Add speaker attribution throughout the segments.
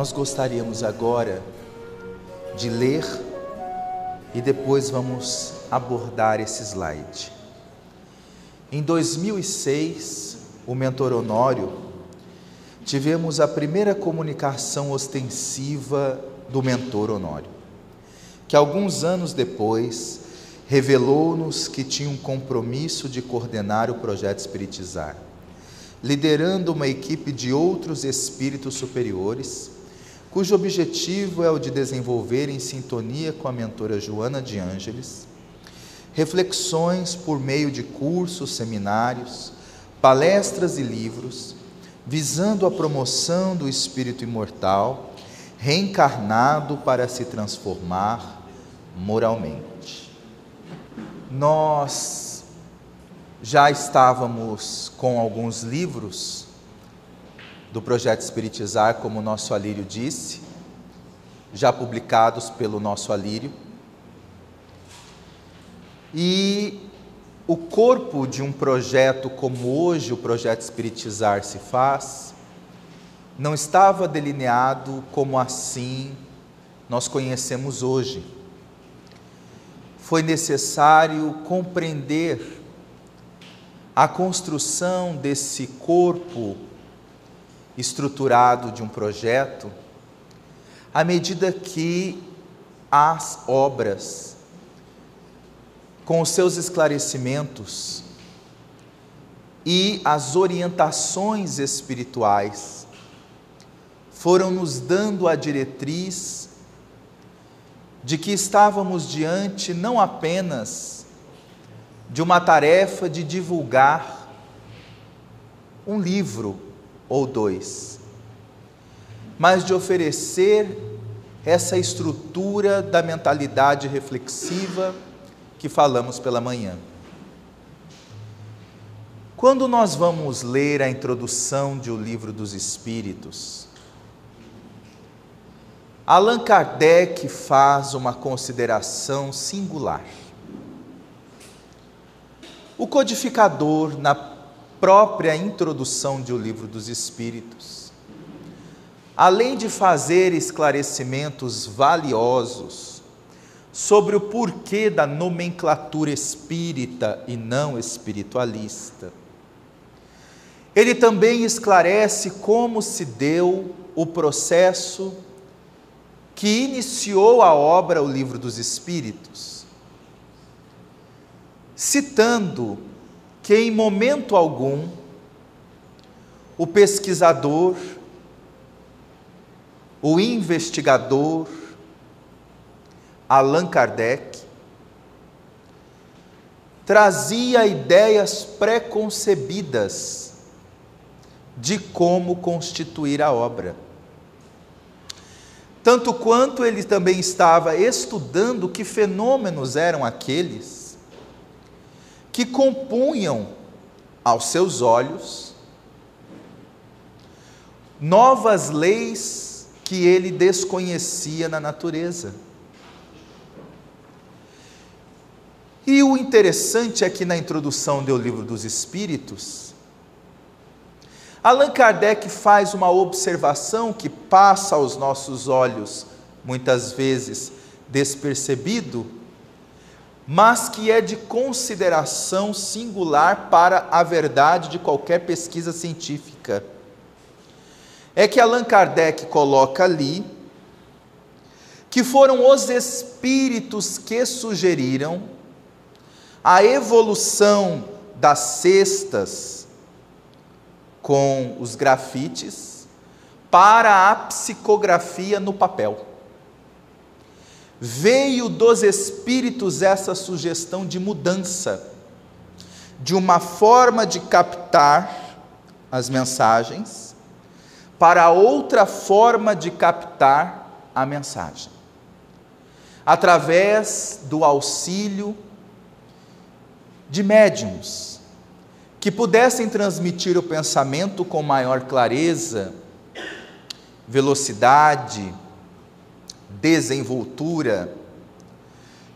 Speaker 1: nós gostaríamos agora de ler e depois vamos abordar esse slide. Em 2006, o mentor Honório, tivemos a primeira comunicação ostensiva do mentor Honório, que alguns anos depois revelou-nos que tinha um compromisso de coordenar o projeto Espiritizar, liderando uma equipe de outros espíritos superiores cujo objetivo é o de desenvolver, em sintonia com a mentora Joana de Ângeles, reflexões por meio de cursos, seminários, palestras e livros, visando a promoção do espírito imortal, reencarnado para se transformar moralmente. Nós já estávamos com alguns livros do projeto Espiritizar, como o nosso Alírio disse, já publicados pelo nosso Alírio. E o corpo de um projeto como hoje o projeto Espiritizar se faz, não estava delineado como assim nós conhecemos hoje. Foi necessário compreender a construção desse corpo estruturado de um projeto, à medida que as obras, com os seus esclarecimentos e as orientações espirituais, foram nos dando a diretriz de que estávamos diante não apenas de uma tarefa de divulgar um livro ou dois, mas de oferecer essa estrutura da mentalidade reflexiva que falamos pela manhã. Quando nós vamos ler a introdução de O Livro dos Espíritos, Allan Kardec faz uma consideração singular. O codificador, na própria introdução de O Livro dos Espíritos, além de fazer esclarecimentos valiosos sobre o porquê da nomenclatura espírita e não espiritualista, ele também esclarece como se deu o processo que iniciou a obra O Livro dos Espíritos, citando que em momento algum o pesquisador, o investigador Allan Kardec trazia ideias preconcebidas de como constituir a obra. Tanto quanto ele também estava estudando que fenômenos eram aqueles que compunham aos seus olhos novas leis que ele desconhecia na natureza. E o interessante é que na introdução do livro dos Espíritos, Allan Kardec faz uma observação que passa aos nossos olhos, muitas vezes despercebido, mas que é de consideração singular para a verdade de qualquer pesquisa científica. É que Allan Kardec coloca ali que foram os espíritos que sugeriram a evolução das cestas com os grafites para a psicografia no papel veio dos espíritos essa sugestão de mudança, de uma forma de captar as mensagens para outra forma de captar a mensagem, através do auxílio de médiums que pudessem transmitir o pensamento com maior clareza, velocidade, desenvoltura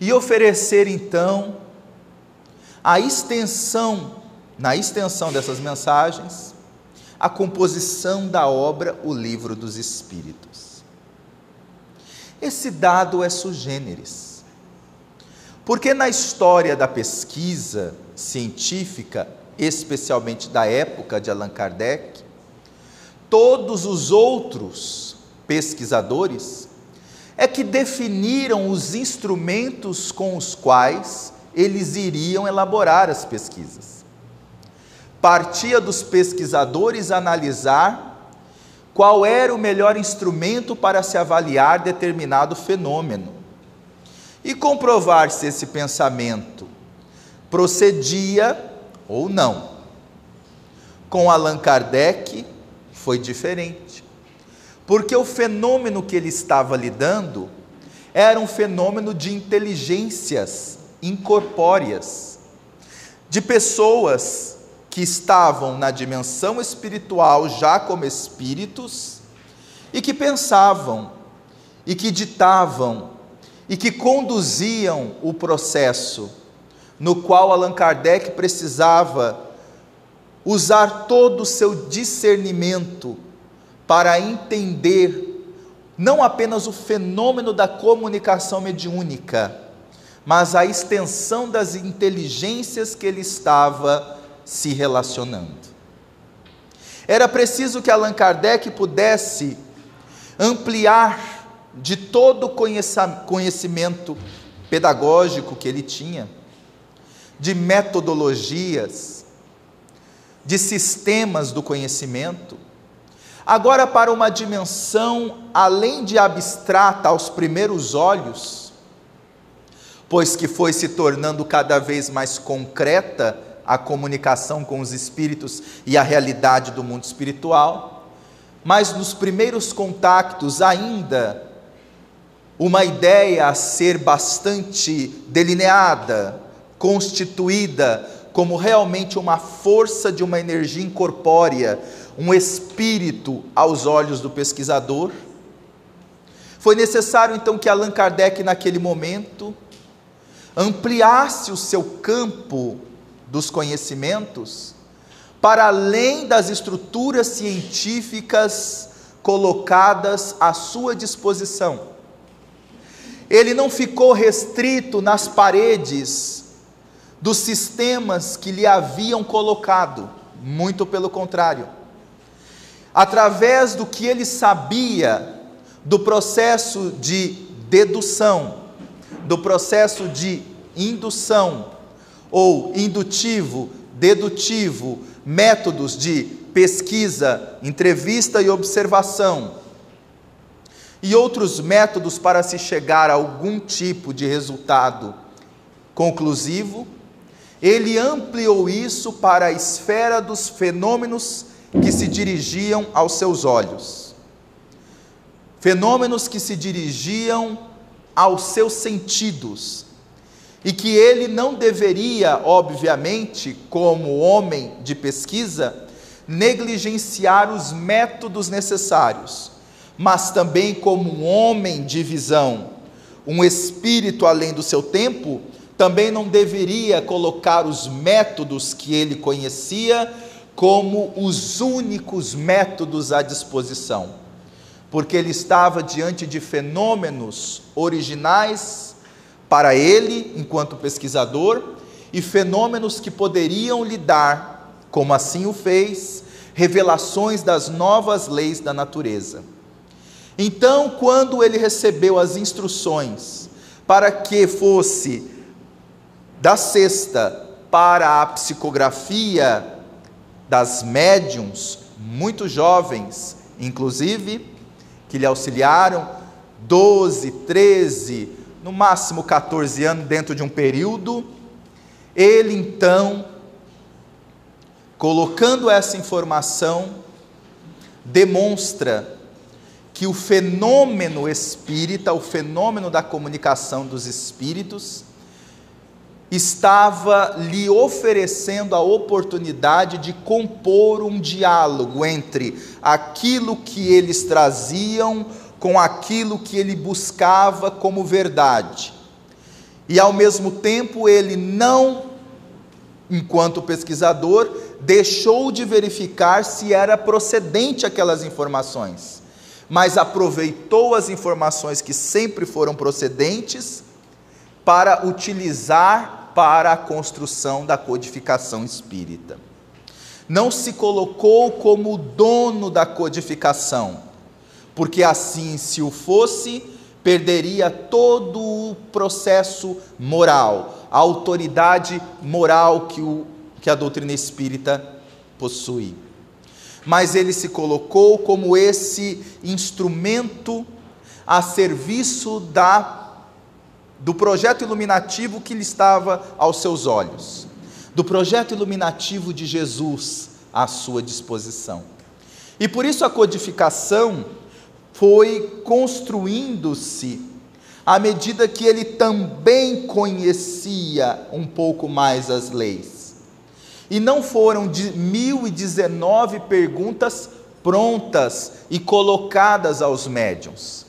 Speaker 1: e oferecer então a extensão, na extensão dessas mensagens, a composição da obra O Livro dos Espíritos. esse dado é sugêneres. Porque na história da pesquisa científica, especialmente da época de Allan Kardec, todos os outros pesquisadores é que definiram os instrumentos com os quais eles iriam elaborar as pesquisas. Partia dos pesquisadores analisar qual era o melhor instrumento para se avaliar determinado fenômeno e comprovar se esse pensamento procedia ou não. Com Allan Kardec foi diferente, porque o fenômeno que ele estava lidando era um fenômeno de inteligências incorpóreas, de pessoas que estavam na dimensão espiritual já como espíritos e que pensavam e que ditavam e que conduziam o processo no qual Allan Kardec precisava usar todo o seu discernimento para entender não apenas o fenômeno da comunicação mediúnica, mas a extensão das inteligências que ele estava se relacionando. Era preciso que Allan Kardec pudesse ampliar de todo o conhecimento pedagógico que ele tinha, de metodologias, de sistemas do conhecimento, agora para uma dimensão além de abstrata aos primeiros olhos, pois que foi se tornando cada vez mais concreta a comunicação com os espíritos e a realidade do mundo espiritual, mas nos primeiros contactos ainda uma ideia a ser bastante delineada, constituída como realmente uma força de uma energia incorpórea, um espírito aos olhos do pesquisador. Foi necessário então que Allan Kardec, naquele momento, ampliasse o seu campo dos conhecimentos para além das estruturas científicas colocadas à sua disposição. Ele não ficou restrito nas paredes dos sistemas que lhe haviam colocado, muito pelo contrário. Através do que ele sabia do processo de dedução, do processo de indução, ou indutivo, dedutivo, métodos de pesquisa, entrevista e observação, e outros métodos para se chegar a algum tipo de resultado conclusivo, ele ampliou isso para a esfera dos fenômenos que se dirigiam aos seus olhos. Fenômenos que se dirigiam aos seus sentidos, e que ele não deveria, obviamente, como homem de pesquisa, negligenciar os métodos necessários, mas também como um homem de visão, um espírito além do seu tempo, também não deveria colocar os métodos que ele conhecia como os únicos métodos à disposição, porque ele estava diante de fenômenos originais para ele, enquanto pesquisador, e fenômenos que poderiam lhe dar, como assim o fez, revelações das novas leis da natureza. Então, quando ele recebeu as instruções para que fosse da sexta para a psicografia das médiums, muito jovens, inclusive, que lhe auxiliaram, 12, 13, no máximo 14 anos, dentro de um período, ele então, colocando essa informação, demonstra que o fenômeno espírita, o fenômeno da comunicação dos espíritos, estava lhe oferecendo a oportunidade de compor um diálogo entre aquilo que eles traziam com aquilo que ele buscava como verdade. E ao mesmo tempo ele não, enquanto pesquisador, deixou de verificar se era procedente aquelas informações, mas aproveitou as informações que sempre foram procedentes para utilizar para a construção da codificação espírita. Não se colocou como dono da codificação, porque assim, se o fosse, perderia todo o processo moral, a autoridade moral que, o, que a doutrina espírita possui. Mas ele se colocou como esse instrumento a serviço da do projeto iluminativo que lhe estava aos seus olhos, do projeto iluminativo de Jesus à sua disposição. E por isso a codificação foi construindo-se à medida que ele também conhecia um pouco mais as leis. E não foram de 1019 perguntas prontas e colocadas aos médiums.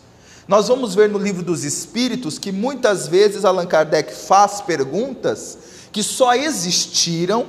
Speaker 1: Nós vamos ver no livro dos Espíritos que muitas vezes Allan Kardec faz perguntas que só existiram,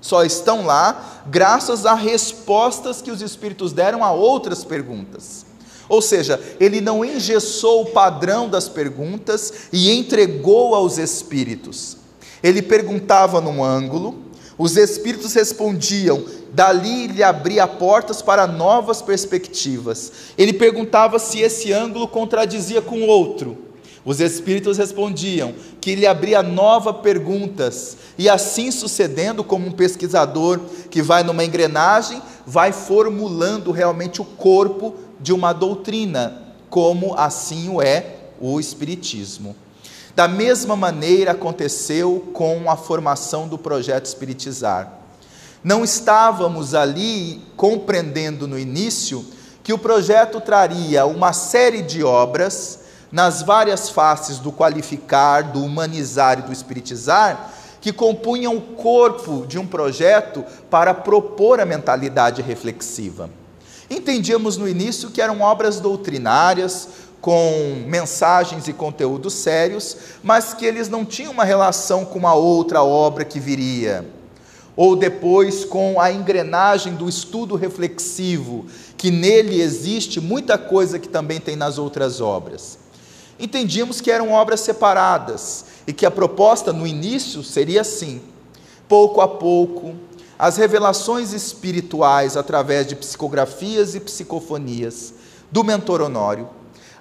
Speaker 1: só estão lá, graças a respostas que os Espíritos deram a outras perguntas. Ou seja, ele não engessou o padrão das perguntas e entregou aos espíritos. Ele perguntava num ângulo, os espíritos respondiam, dali lhe abria portas para novas perspectivas. Ele perguntava se esse ângulo contradizia com outro. Os espíritos respondiam que lhe abria novas perguntas, e assim sucedendo, como um pesquisador que vai numa engrenagem, vai formulando realmente o corpo de uma doutrina, como assim o é o Espiritismo. Da mesma maneira aconteceu com a formação do projeto Espiritizar. Não estávamos ali compreendendo no início que o projeto traria uma série de obras nas várias faces do qualificar, do humanizar e do espiritizar, que compunham o corpo de um projeto para propor a mentalidade reflexiva. Entendíamos no início que eram obras doutrinárias, com mensagens e conteúdos sérios, mas que eles não tinham uma relação com uma outra obra que viria. Ou depois com a engrenagem do estudo reflexivo, que nele existe muita coisa que também tem nas outras obras. Entendíamos que eram obras separadas e que a proposta no início seria assim: pouco a pouco, as revelações espirituais através de psicografias e psicofonias do mentor Honório,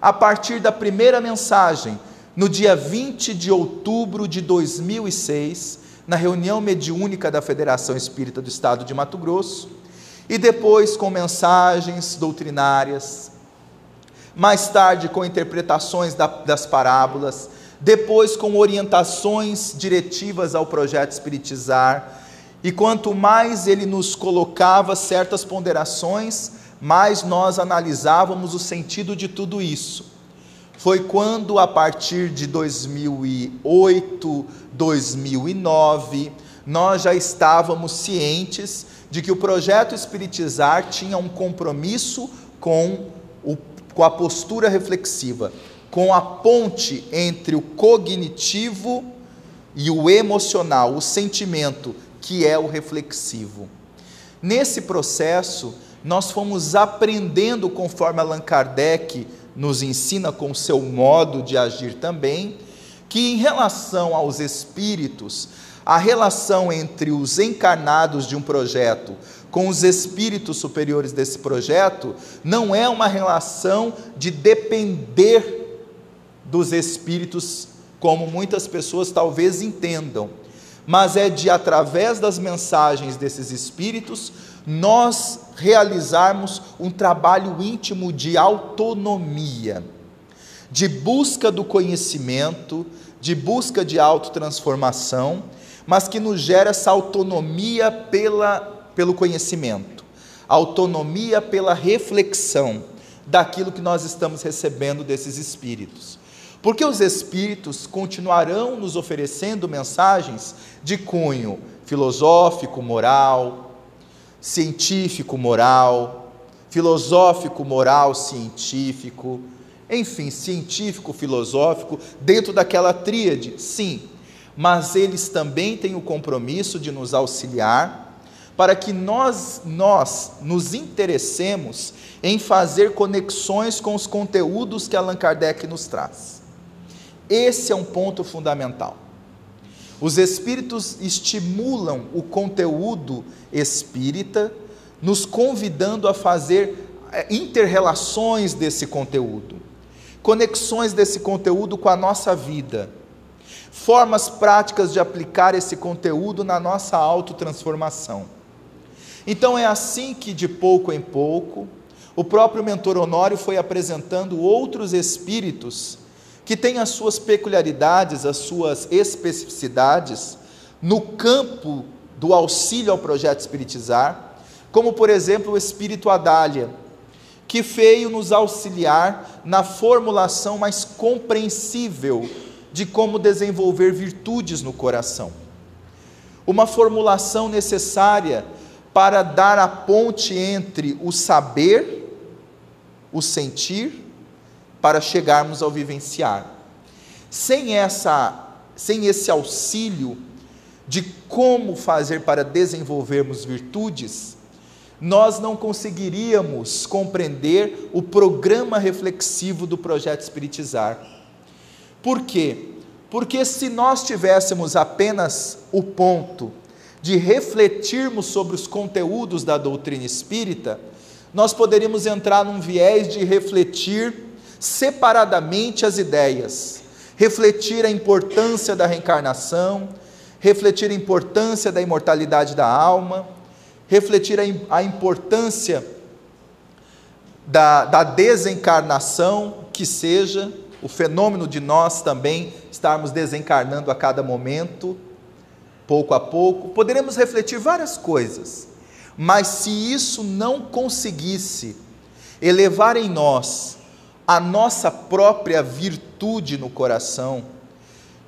Speaker 1: a partir da primeira mensagem, no dia 20 de outubro de 2006, na reunião mediúnica da Federação Espírita do Estado de Mato Grosso, e depois com mensagens doutrinárias, mais tarde com interpretações das parábolas, depois com orientações diretivas ao projeto Espiritizar, e quanto mais ele nos colocava certas ponderações, mais nós analisávamos o sentido de tudo isso. Foi quando, a partir de 2008, 2009, nós já estávamos cientes de que o projeto Espiritizar tinha um compromisso com, o, com a postura reflexiva, com a ponte entre o cognitivo e o emocional, o sentimento que é o reflexivo. Nesse processo, nós fomos aprendendo conforme Allan Kardec nos ensina com o seu modo de agir também, que em relação aos espíritos, a relação entre os encarnados de um projeto com os espíritos superiores desse projeto não é uma relação de depender dos espíritos, como muitas pessoas talvez entendam mas é de, através das mensagens desses espíritos, nós realizarmos um trabalho íntimo de autonomia, de busca do conhecimento, de busca de autotransformação, mas que nos gera essa autonomia pela, pelo conhecimento, autonomia pela reflexão daquilo que nós estamos recebendo desses espíritos. Porque os Espíritos continuarão nos oferecendo mensagens de cunho filosófico, moral, científico, moral, filosófico, moral, científico, enfim, científico, filosófico, dentro daquela tríade, sim, mas eles também têm o compromisso de nos auxiliar para que nós, nós nos interessemos em fazer conexões com os conteúdos que Allan Kardec nos traz. Esse é um ponto fundamental. Os espíritos estimulam o conteúdo espírita, nos convidando a fazer é, interrelações desse conteúdo, conexões desse conteúdo com a nossa vida, formas práticas de aplicar esse conteúdo na nossa autotransformação. Então é assim que, de pouco em pouco, o próprio mentor Honório foi apresentando outros espíritos que têm as suas peculiaridades, as suas especificidades no campo do auxílio ao projeto espiritizar, como por exemplo o espírito Adália, que veio nos auxiliar na formulação mais compreensível de como desenvolver virtudes no coração. Uma formulação necessária para dar a ponte entre o saber, o sentir, para chegarmos ao vivenciar. Sem essa, sem esse auxílio de como fazer para desenvolvermos virtudes, nós não conseguiríamos compreender o programa reflexivo do projeto Espiritizar. Por quê? Porque se nós tivéssemos apenas o ponto de refletirmos sobre os conteúdos da doutrina espírita, nós poderíamos entrar num viés de refletir separadamente as ideias, refletir a importância da reencarnação, refletir a importância da imortalidade da alma, refletir a, a importância da, da desencarnação, que seja o fenômeno de nós também estarmos desencarnando a cada momento pouco a pouco, poderemos refletir várias coisas, mas se isso não conseguisse elevar em nós a nossa própria virtude no coração,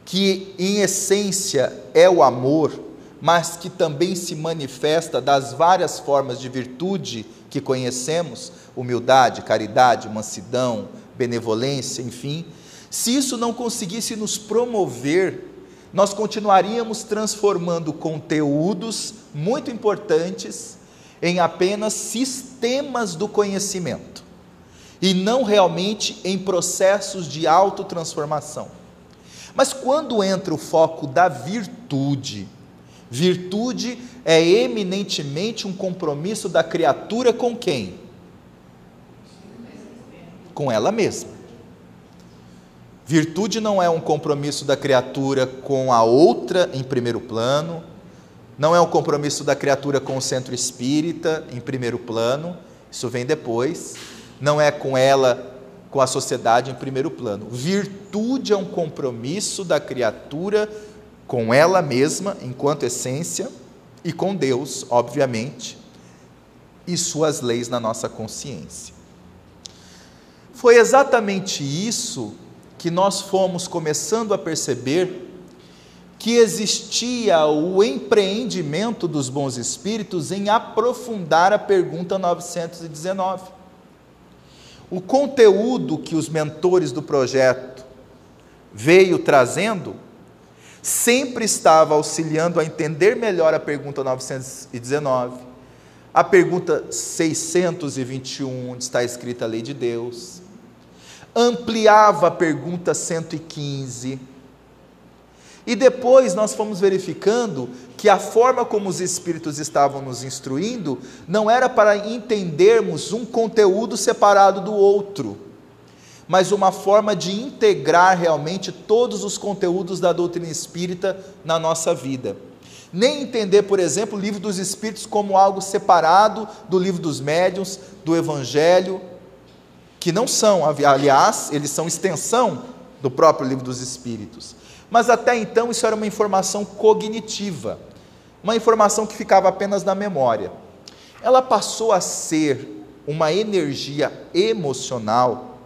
Speaker 1: que em essência é o amor, mas que também se manifesta das várias formas de virtude que conhecemos humildade, caridade, mansidão, benevolência, enfim se isso não conseguisse nos promover nós continuaríamos transformando conteúdos muito importantes em apenas sistemas do conhecimento e não realmente em processos de autotransformação. Mas quando entra o foco da virtude, virtude é eminentemente um compromisso da criatura com quem? Com ela mesma. Virtude não é um compromisso da criatura com a outra em primeiro plano, não é um compromisso da criatura com o centro espírita em primeiro plano, isso vem depois, não é com ela, com a sociedade em primeiro plano. Virtude é um compromisso da criatura com ela mesma, enquanto essência, e com Deus, obviamente, e suas leis na nossa consciência. Foi exatamente isso que nós fomos começando a perceber que existia o empreendimento dos bons espíritos em aprofundar a pergunta 919. O conteúdo que os mentores do projeto veio trazendo sempre estava auxiliando a entender melhor a pergunta 919, a pergunta 621, onde está escrita a lei de Deus, ampliava a pergunta 115. E depois nós fomos verificando que a forma como os Espíritos estavam nos instruindo não era para entendermos um conteúdo separado do outro, mas uma forma de integrar realmente todos os conteúdos da doutrina espírita na nossa vida. Nem entender, por exemplo, o livro dos Espíritos como algo separado do livro dos médiuns, do Evangelho, que não são, aliás, eles são extensão do próprio livro dos Espíritos. Mas até então isso era uma informação cognitiva, uma informação que ficava apenas na memória. Ela passou a ser uma energia emocional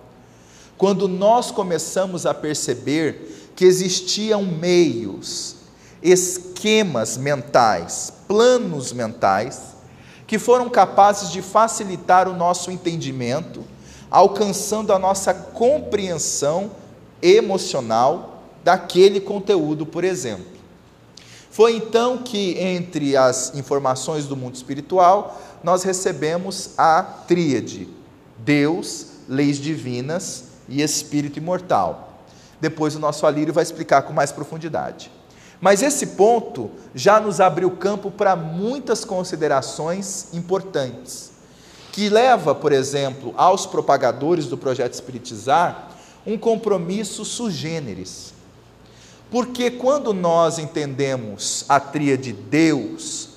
Speaker 1: quando nós começamos a perceber que existiam meios, esquemas mentais, planos mentais, que foram capazes de facilitar o nosso entendimento alcançando a nossa compreensão emocional daquele conteúdo, por exemplo. Foi então que, entre as informações do mundo espiritual, nós recebemos a tríade: Deus, leis divinas e espírito imortal. Depois o nosso Alírio vai explicar com mais profundidade. Mas esse ponto já nos abriu campo para muitas considerações importantes, que leva, por exemplo, aos propagadores do projeto Espiritizar um compromisso sugêneres. Porque quando nós entendemos a tríade Deus,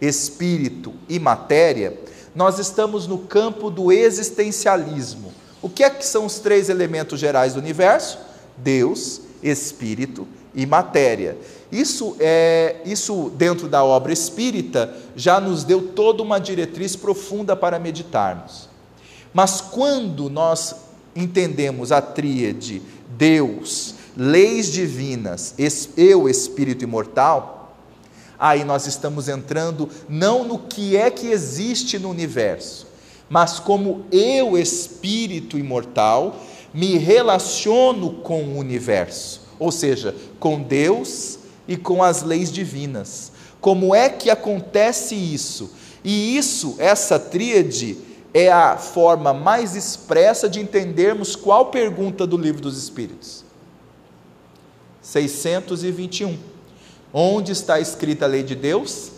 Speaker 1: Espírito e matéria, nós estamos no campo do existencialismo. O que é que são os três elementos gerais do universo? Deus, Espírito e matéria. Isso é isso dentro da obra espírita já nos deu toda uma diretriz profunda para meditarmos. Mas quando nós entendemos a tríade Deus, leis divinas, eu, espírito imortal, aí nós estamos entrando não no que é que existe no universo, mas como eu, espírito imortal, me relaciono com o universo, ou seja, com Deus e com as leis divinas. Como é que acontece isso? E isso, essa tríade, é a forma mais expressa de entendermos qual pergunta do livro dos Espíritos. 621. Onde está escrita a lei de Deus?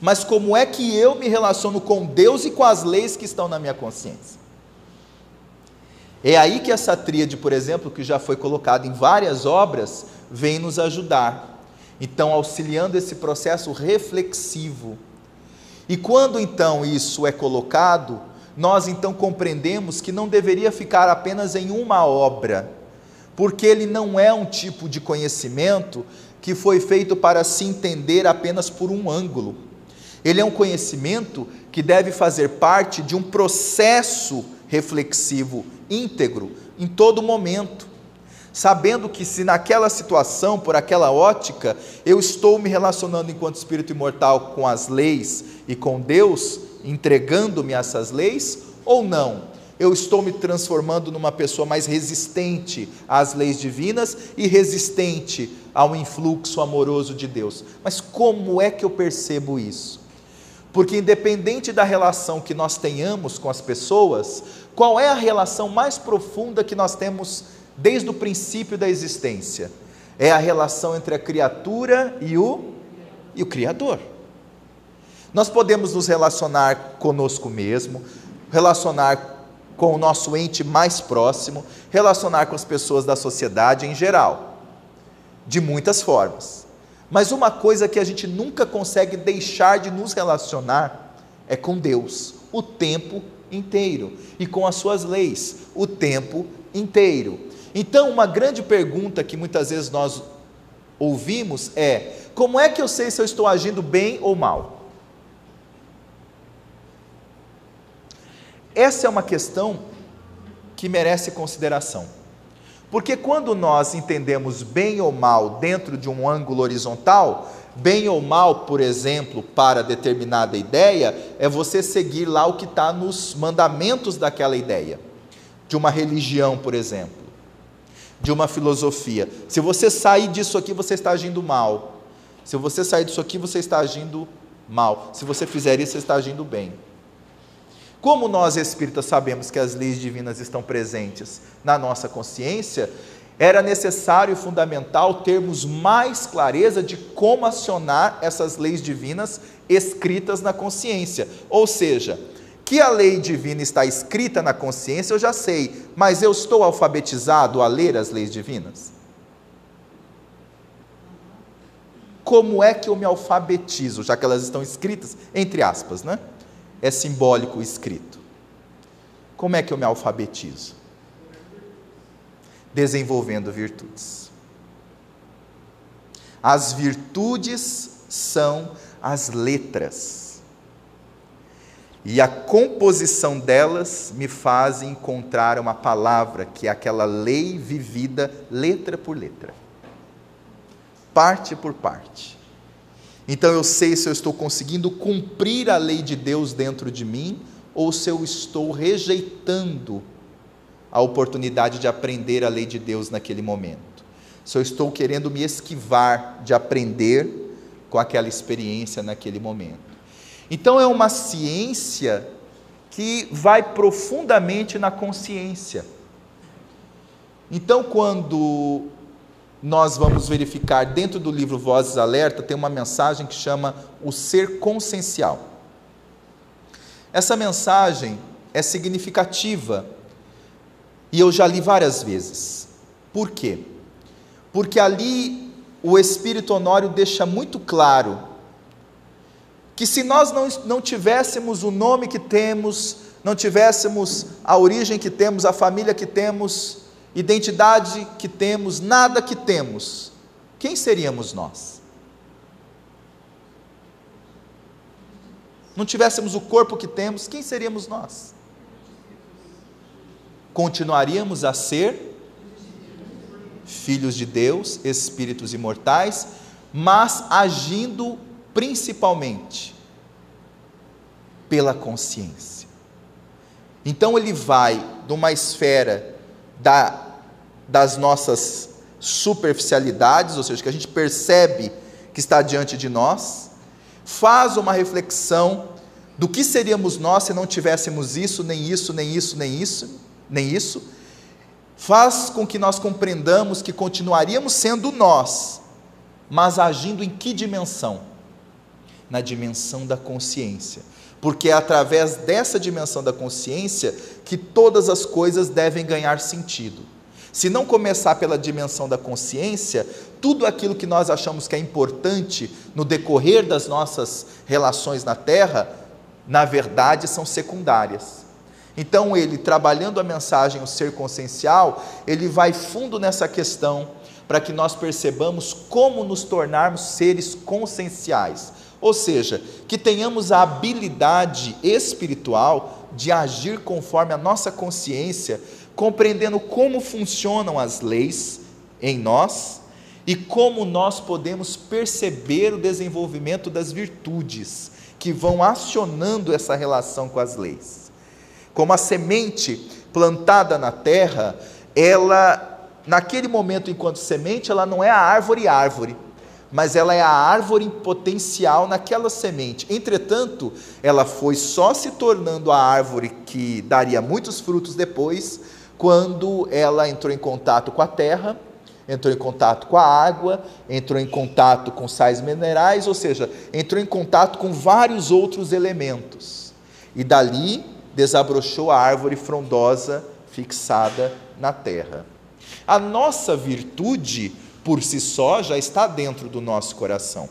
Speaker 1: Mas como é que eu me relaciono com Deus e com as leis que estão na minha consciência? É aí que essa tríade, por exemplo, que já foi colocada em várias obras, vem nos ajudar. Então, auxiliando esse processo reflexivo. E quando então isso é colocado, nós então compreendemos que não deveria ficar apenas em uma obra, porque ele não é um tipo de conhecimento que foi feito para se entender apenas por um ângulo. Ele é um conhecimento que deve fazer parte de um processo reflexivo íntegro em todo momento, sabendo que se naquela situação, por aquela ótica, eu estou me relacionando enquanto espírito imortal com as leis e com Deus, entregando-me a essas leis, ou não. Eu estou me transformando numa pessoa mais resistente às leis divinas e resistente ao influxo amoroso de Deus. Mas como é que eu percebo isso? Porque, independente da relação que nós tenhamos com as pessoas, qual é a relação mais profunda que nós temos desde o princípio da existência? É a relação entre a criatura e o, e o Criador. Nós podemos nos relacionar conosco mesmo, relacionar com o nosso ente mais próximo, relacionar com as pessoas da sociedade em geral, de muitas formas. Mas uma coisa que a gente nunca consegue deixar de nos relacionar é com Deus, o tempo inteiro, e com as suas leis, o tempo inteiro. Então, uma grande pergunta que muitas vezes nós ouvimos é: como é que eu sei se eu estou agindo bem ou mal? Essa é uma questão que merece consideração. Porque quando nós entendemos bem ou mal dentro de um ângulo horizontal, bem ou mal, por exemplo, para determinada ideia, é você seguir lá o que está nos mandamentos daquela ideia, de uma religião, por exemplo, de uma filosofia. Se você sair disso aqui, você está agindo mal. Se você sair disso aqui, você está agindo mal. Se você fizer isso, você está agindo bem. Como nós espíritas sabemos que as leis divinas estão presentes na nossa consciência, era necessário e fundamental termos mais clareza de como acionar essas leis divinas escritas na consciência. Ou seja, que a lei divina está escrita na consciência, eu já sei, mas eu estou alfabetizado a ler as leis divinas? Como é que eu me alfabetizo, já que elas estão escritas, entre aspas, né? É simbólico escrito. Como é que eu me alfabetizo? Desenvolvendo virtudes. As virtudes são as letras. E a composição delas me faz encontrar uma palavra que é aquela lei vivida letra por letra, parte por parte. Então eu sei se eu estou conseguindo cumprir a lei de Deus dentro de mim ou se eu estou rejeitando a oportunidade de aprender a lei de Deus naquele momento. se eu estou querendo me esquivar de aprender com aquela experiência naquele momento. Então é uma ciência que vai profundamente na consciência. Então, quando nós vamos verificar dentro do livro Vozes Alerta, tem uma mensagem que chama o ser consciencial. Essa mensagem é significativa e eu já li várias vezes. Por quê? Porque ali o Espírito Honório deixa muito claro que se nós não, não tivéssemos o nome que temos, não tivéssemos a origem que temos, a família que temos, identidade que temos, nada que temos, quem seríamos nós? Não tivéssemos o corpo que temos, quem seríamos nós? Continuaríamos a ser filhos de Deus, espíritos imortais, mas agindo principalmente pela consciência. Então ele vai de uma esfera da, das nossas superficialidades, ou seja, que a gente percebe que está diante de nós, faz uma reflexão do que seríamos nós se não tivéssemos isso, nem isso, nem isso, nem isso, nem isso, faz com que nós compreendamos que continuaríamos sendo nós, mas agindo em que dimensão? na dimensão da consciência. Porque é através dessa dimensão da consciência que todas as coisas devem ganhar sentido. Se não começar pela dimensão da consciência, tudo aquilo que nós achamos que é importante no decorrer das nossas relações na Terra, na verdade são secundárias. Então, ele, trabalhando a mensagem, o ser consciencial, ele vai fundo nessa questão para que nós percebamos como nos tornarmos seres conscienciais, ou seja, que tenhamos a habilidade espiritual de agir conforme a nossa consciência, compreendendo como funcionam as leis em nós e como nós podemos perceber o desenvolvimento das virtudes que vão acionando essa relação com as leis. Como a semente plantada na terra, ela, naquele momento, enquanto semente, ela não é a árvore árvore, mas ela é a árvore em potencial naquela semente. Entretanto, ela foi só se tornando a árvore que daria muitos frutos depois, quando ela entrou em contato com a terra, entrou em contato com a água, entrou em contato com sais minerais, ou seja, entrou em contato com vários outros elementos. E dali desabrochou a árvore frondosa fixada na terra. A nossa virtude por si só já está dentro do nosso coração.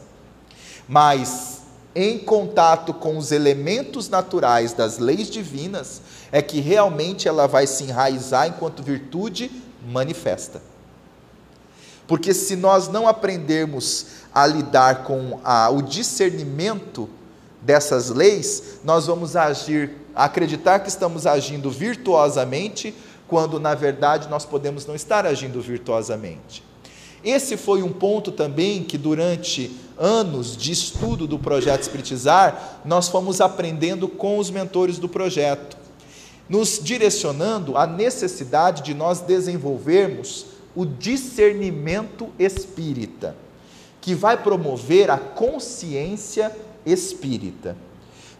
Speaker 1: Mas em contato com os elementos naturais das leis divinas, é que realmente ela vai se enraizar enquanto virtude manifesta. Porque se nós não aprendermos a lidar com a, o discernimento dessas leis, nós vamos agir, acreditar que estamos agindo virtuosamente, quando na verdade nós podemos não estar agindo virtuosamente. Esse foi um ponto também que, durante anos de estudo do projeto Espiritizar, nós fomos aprendendo com os mentores do projeto, nos direcionando à necessidade de nós desenvolvermos o discernimento espírita, que vai promover a consciência espírita.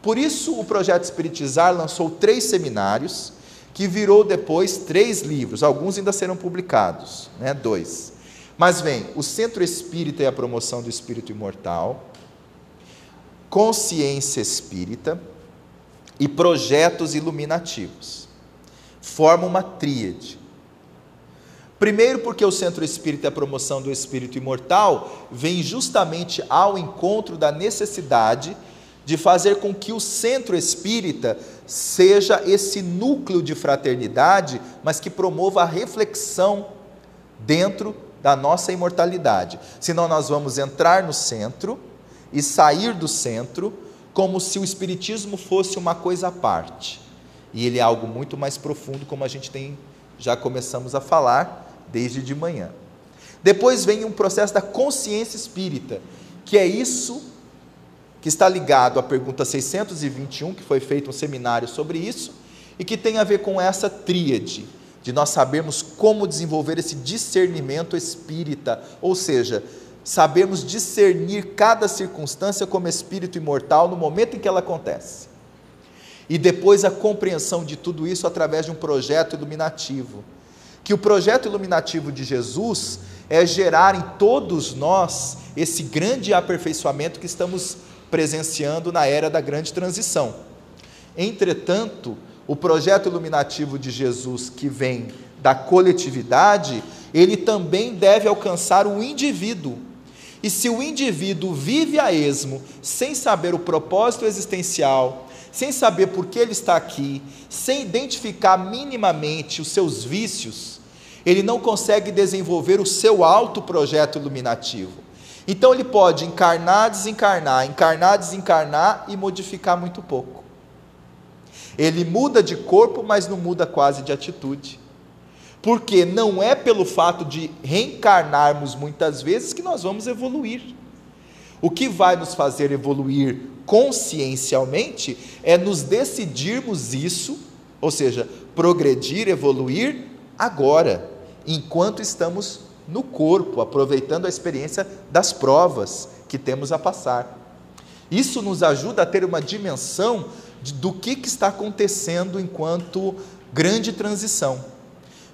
Speaker 1: Por isso, o projeto Espiritizar lançou três seminários, que virou depois três livros, alguns ainda serão publicados, né? dois. Mas vem o Centro Espírita e a Promoção do Espírito Imortal, Consciência Espírita e Projetos Iluminativos. Forma uma tríade. Primeiro, porque o Centro Espírita e a Promoção do Espírito Imortal vem justamente ao encontro da necessidade de fazer com que o Centro Espírita seja esse núcleo de fraternidade, mas que promova a reflexão dentro da nossa imortalidade. Senão nós vamos entrar no centro e sair do centro como se o espiritismo fosse uma coisa à parte. E ele é algo muito mais profundo, como a gente tem já começamos a falar desde de manhã. Depois vem um processo da consciência espírita, que é isso que está ligado à pergunta 621, que foi feito um seminário sobre isso, e que tem a ver com essa tríade de nós sabermos como desenvolver esse discernimento espírita, ou seja, sabermos discernir cada circunstância como espírito imortal no momento em que ela acontece. E depois a compreensão de tudo isso através de um projeto iluminativo. Que o projeto iluminativo de Jesus é gerar em todos nós esse grande aperfeiçoamento que estamos presenciando na era da grande transição. Entretanto, o projeto iluminativo de Jesus que vem da coletividade, ele também deve alcançar o indivíduo. E se o indivíduo vive a esmo, sem saber o propósito existencial, sem saber por que ele está aqui, sem identificar minimamente os seus vícios, ele não consegue desenvolver o seu alto projeto iluminativo. Então ele pode encarnar, desencarnar, encarnar, desencarnar e modificar muito pouco. Ele muda de corpo, mas não muda quase de atitude. Porque não é pelo fato de reencarnarmos muitas vezes que nós vamos evoluir. O que vai nos fazer evoluir consciencialmente é nos decidirmos isso, ou seja, progredir, evoluir agora, enquanto estamos no corpo, aproveitando a experiência das provas que temos a passar. Isso nos ajuda a ter uma dimensão do que, que está acontecendo enquanto grande transição.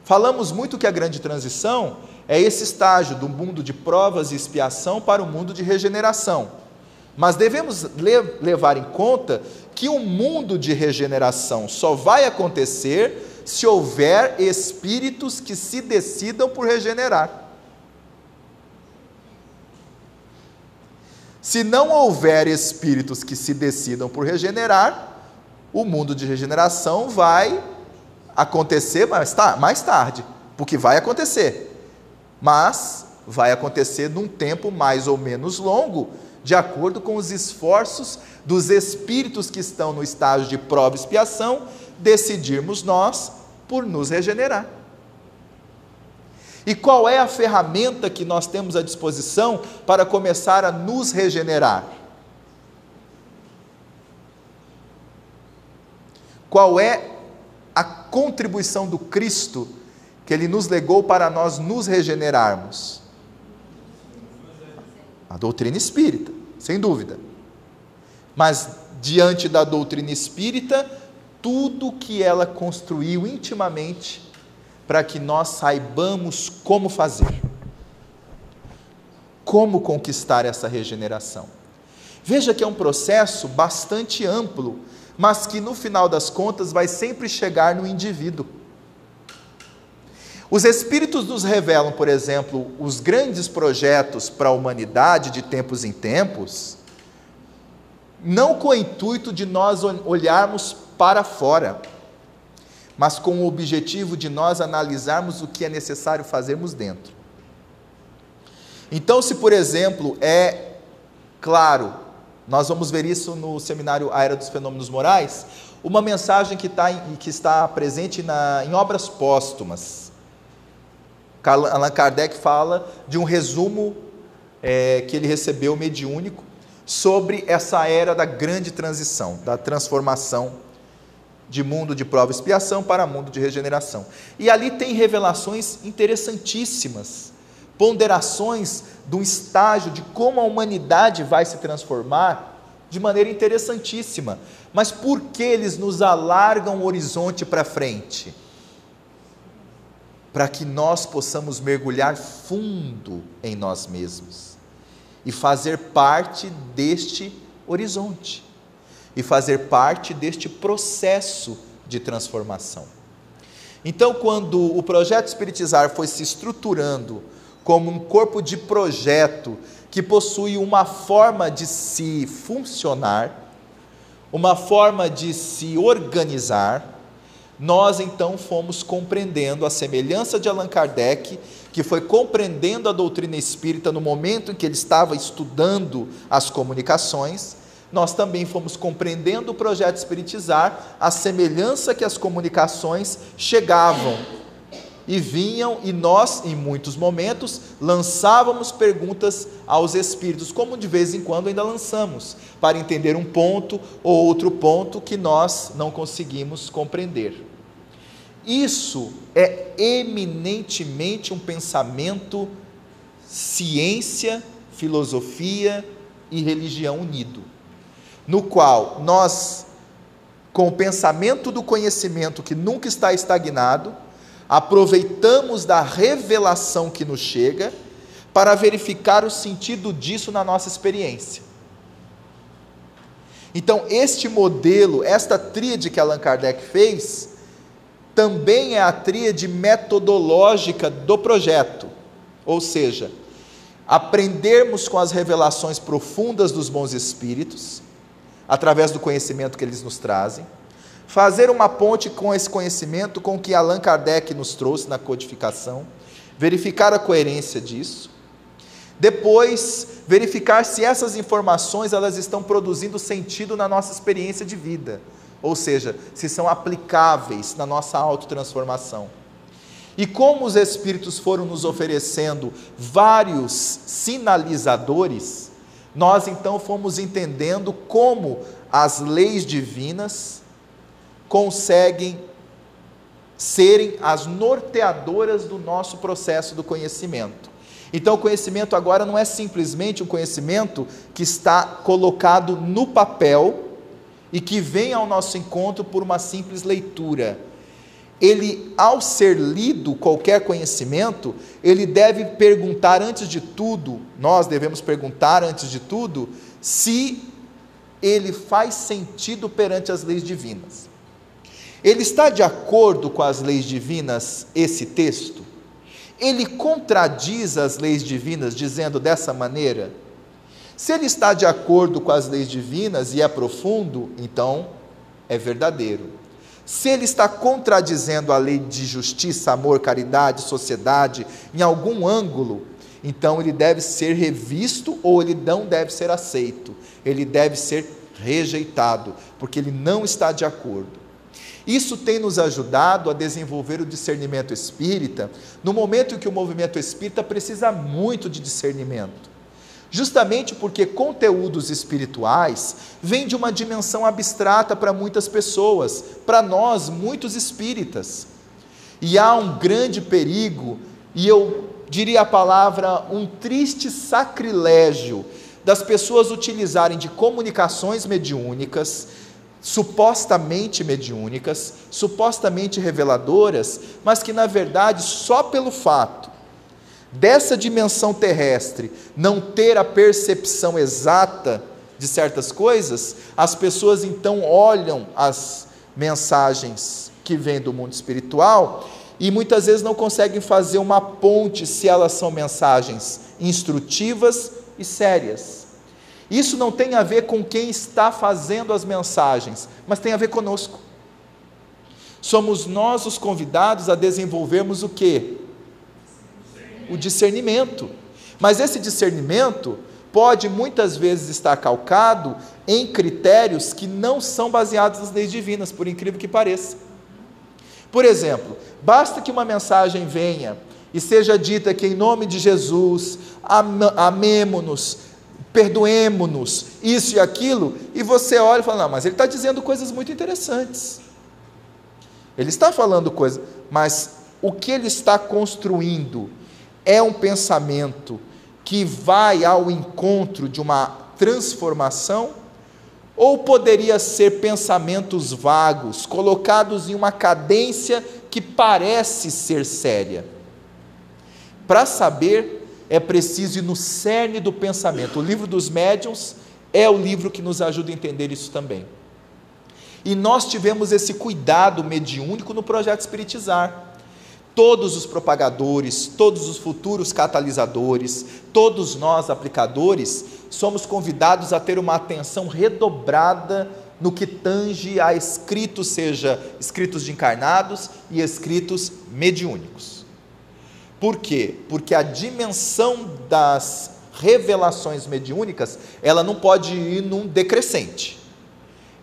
Speaker 1: Falamos muito que a grande transição é esse estágio do mundo de provas e expiação para o mundo de regeneração. Mas devemos levar em conta que o um mundo de regeneração só vai acontecer se houver espíritos que se decidam por regenerar. Se não houver espíritos que se decidam por regenerar, o mundo de regeneração vai acontecer mais, mais tarde, porque vai acontecer, mas vai acontecer num tempo mais ou menos longo, de acordo com os esforços dos espíritos que estão no estágio de prova e expiação, decidirmos nós por nos regenerar. E qual é a ferramenta que nós temos à disposição para começar a nos regenerar? Qual é contribuição do Cristo que ele nos legou para nós nos regenerarmos? A doutrina espírita, sem dúvida. Mas diante da doutrina espírita, tudo que ela construiu intimamente para que nós saibamos como fazer. Como conquistar essa regeneração. Veja que é um processo bastante amplo mas que no final das contas vai sempre chegar no indivíduo. Os Espíritos nos revelam, por exemplo, os grandes projetos para a humanidade de tempos em tempos, não com o intuito de nós olharmos para fora, mas com o objetivo de nós analisarmos o que é necessário fazermos dentro. Então, se por exemplo é claro nós vamos ver isso no seminário A Era dos Fenômenos Morais, uma mensagem que, tá em, que está presente na, em obras póstumas. Allan Kardec fala de um resumo é, que ele recebeu mediúnico sobre essa era da grande transição, da transformação de mundo de prova e expiação para mundo de regeneração. E ali tem revelações interessantíssimas, ponderações de um estágio de como a humanidade vai se transformar de maneira interessantíssima. Mas por que eles nos alargam o horizonte para frente? Para que nós possamos mergulhar fundo em nós mesmos e fazer parte deste horizonte e fazer parte deste processo de transformação. Então, quando o projeto Espiritizar foi se estruturando como um corpo de projeto que possui uma forma de se funcionar, uma forma de se organizar, nós então fomos compreendendo a semelhança de Allan Kardec, que foi compreendendo a doutrina espírita no momento em que ele estava estudando as comunicações, nós também fomos compreendendo o projeto espiritizar, a semelhança que as comunicações chegavam e vinham e nós, em muitos momentos, lançávamos perguntas aos espíritos, como de vez em quando ainda lançamos, para entender um ponto ou outro ponto que nós não conseguimos compreender. Isso é eminentemente um pensamento ciência, filosofia e religião unido, no qual nós, com o pensamento do conhecimento que nunca está estagnado, aproveitamos da revelação que nos chega para verificar o sentido disso na nossa experiência. Então, este modelo, esta tríade que Allan Kardec fez, também é a tríade metodológica do projeto. Ou seja, aprendermos com as revelações profundas dos bons espíritos, através do conhecimento que eles nos trazem, fazer uma ponte com esse conhecimento com que Allan Kardec nos trouxe na codificação, verificar a coerência disso, depois, verificar se essas informações elas estão produzindo sentido na nossa experiência de vida, ou seja, se são aplicáveis na nossa autotransformação. E como os espíritos foram nos oferecendo vários sinalizadores, nós então fomos entendendo como as leis divinas conseguem serem as norteadoras do nosso processo do conhecimento. Então, o conhecimento agora não é simplesmente um conhecimento que está colocado no papel e que vem ao nosso encontro por uma simples leitura. Ele, ao ser lido qualquer conhecimento, ele deve perguntar antes de tudo, nós devemos perguntar antes de tudo, se ele faz sentido perante as leis divinas. Ele está de acordo com as leis divinas, esse texto? ele contradiz as leis divinas dizendo dessa maneira? Se ele está de acordo com as leis divinas e é profundo, então é verdadeiro. Se ele está contradizendo a lei de justiça, amor, caridade, sociedade, em algum ângulo, então ele deve ser revisto ou ele não deve ser aceito. Ele deve ser rejeitado, porque ele não está de acordo. Isso tem nos ajudado a desenvolver o discernimento espírita no momento em que o movimento espírita precisa muito de discernimento. Justamente porque conteúdos espirituais vêm de uma dimensão abstrata para muitas pessoas, para nós, muitos espíritas. E há um grande perigo, e eu diria a palavra um triste sacrilégio, das pessoas utilizarem de comunicações mediúnicas supostamente mediúnicas, supostamente reveladoras, mas que na verdade só pelo fato dessa dimensão terrestre não ter a percepção exata de certas coisas, as pessoas então olham as mensagens que vêm do mundo espiritual e muitas vezes não conseguem fazer uma ponte se elas são mensagens instrutivas e sérias. Isso não tem a ver com quem está fazendo as mensagens, mas tem a ver conosco. Somos nós os convidados a desenvolvermos o que? O discernimento. Mas esse discernimento pode muitas vezes estar calcado em critérios que não são baseados nas leis divinas, por incrível que pareça. Por exemplo, basta que uma mensagem venha e seja dita que em nome de Jesus, amemo-nos, perdoemo-nos, isso e aquilo, e você olha e fala: não, mas ele está dizendo coisas muito interessantes. Ele está falando coisas, mas o que ele está construindo é um pensamento que vai ao encontro de uma transformação? Ou poderia ser pensamentos vagos, colocados em uma cadência que parece ser séria? Para saber é preciso ir no cerne do pensamento. O livro dos médiuns é o livro que nos ajuda a entender isso também. E nós tivemos esse cuidado mediúnico no projeto Espiritizar. Todos os propagadores, todos os futuros catalisadores, todos nós aplicadores, somos convidados a ter uma atenção redobrada no que tange a escritos, seja escritos de encarnados e escritos mediúnicos. Por quê? Porque a dimensão das revelações mediúnicas, ela não pode ir num decrescente.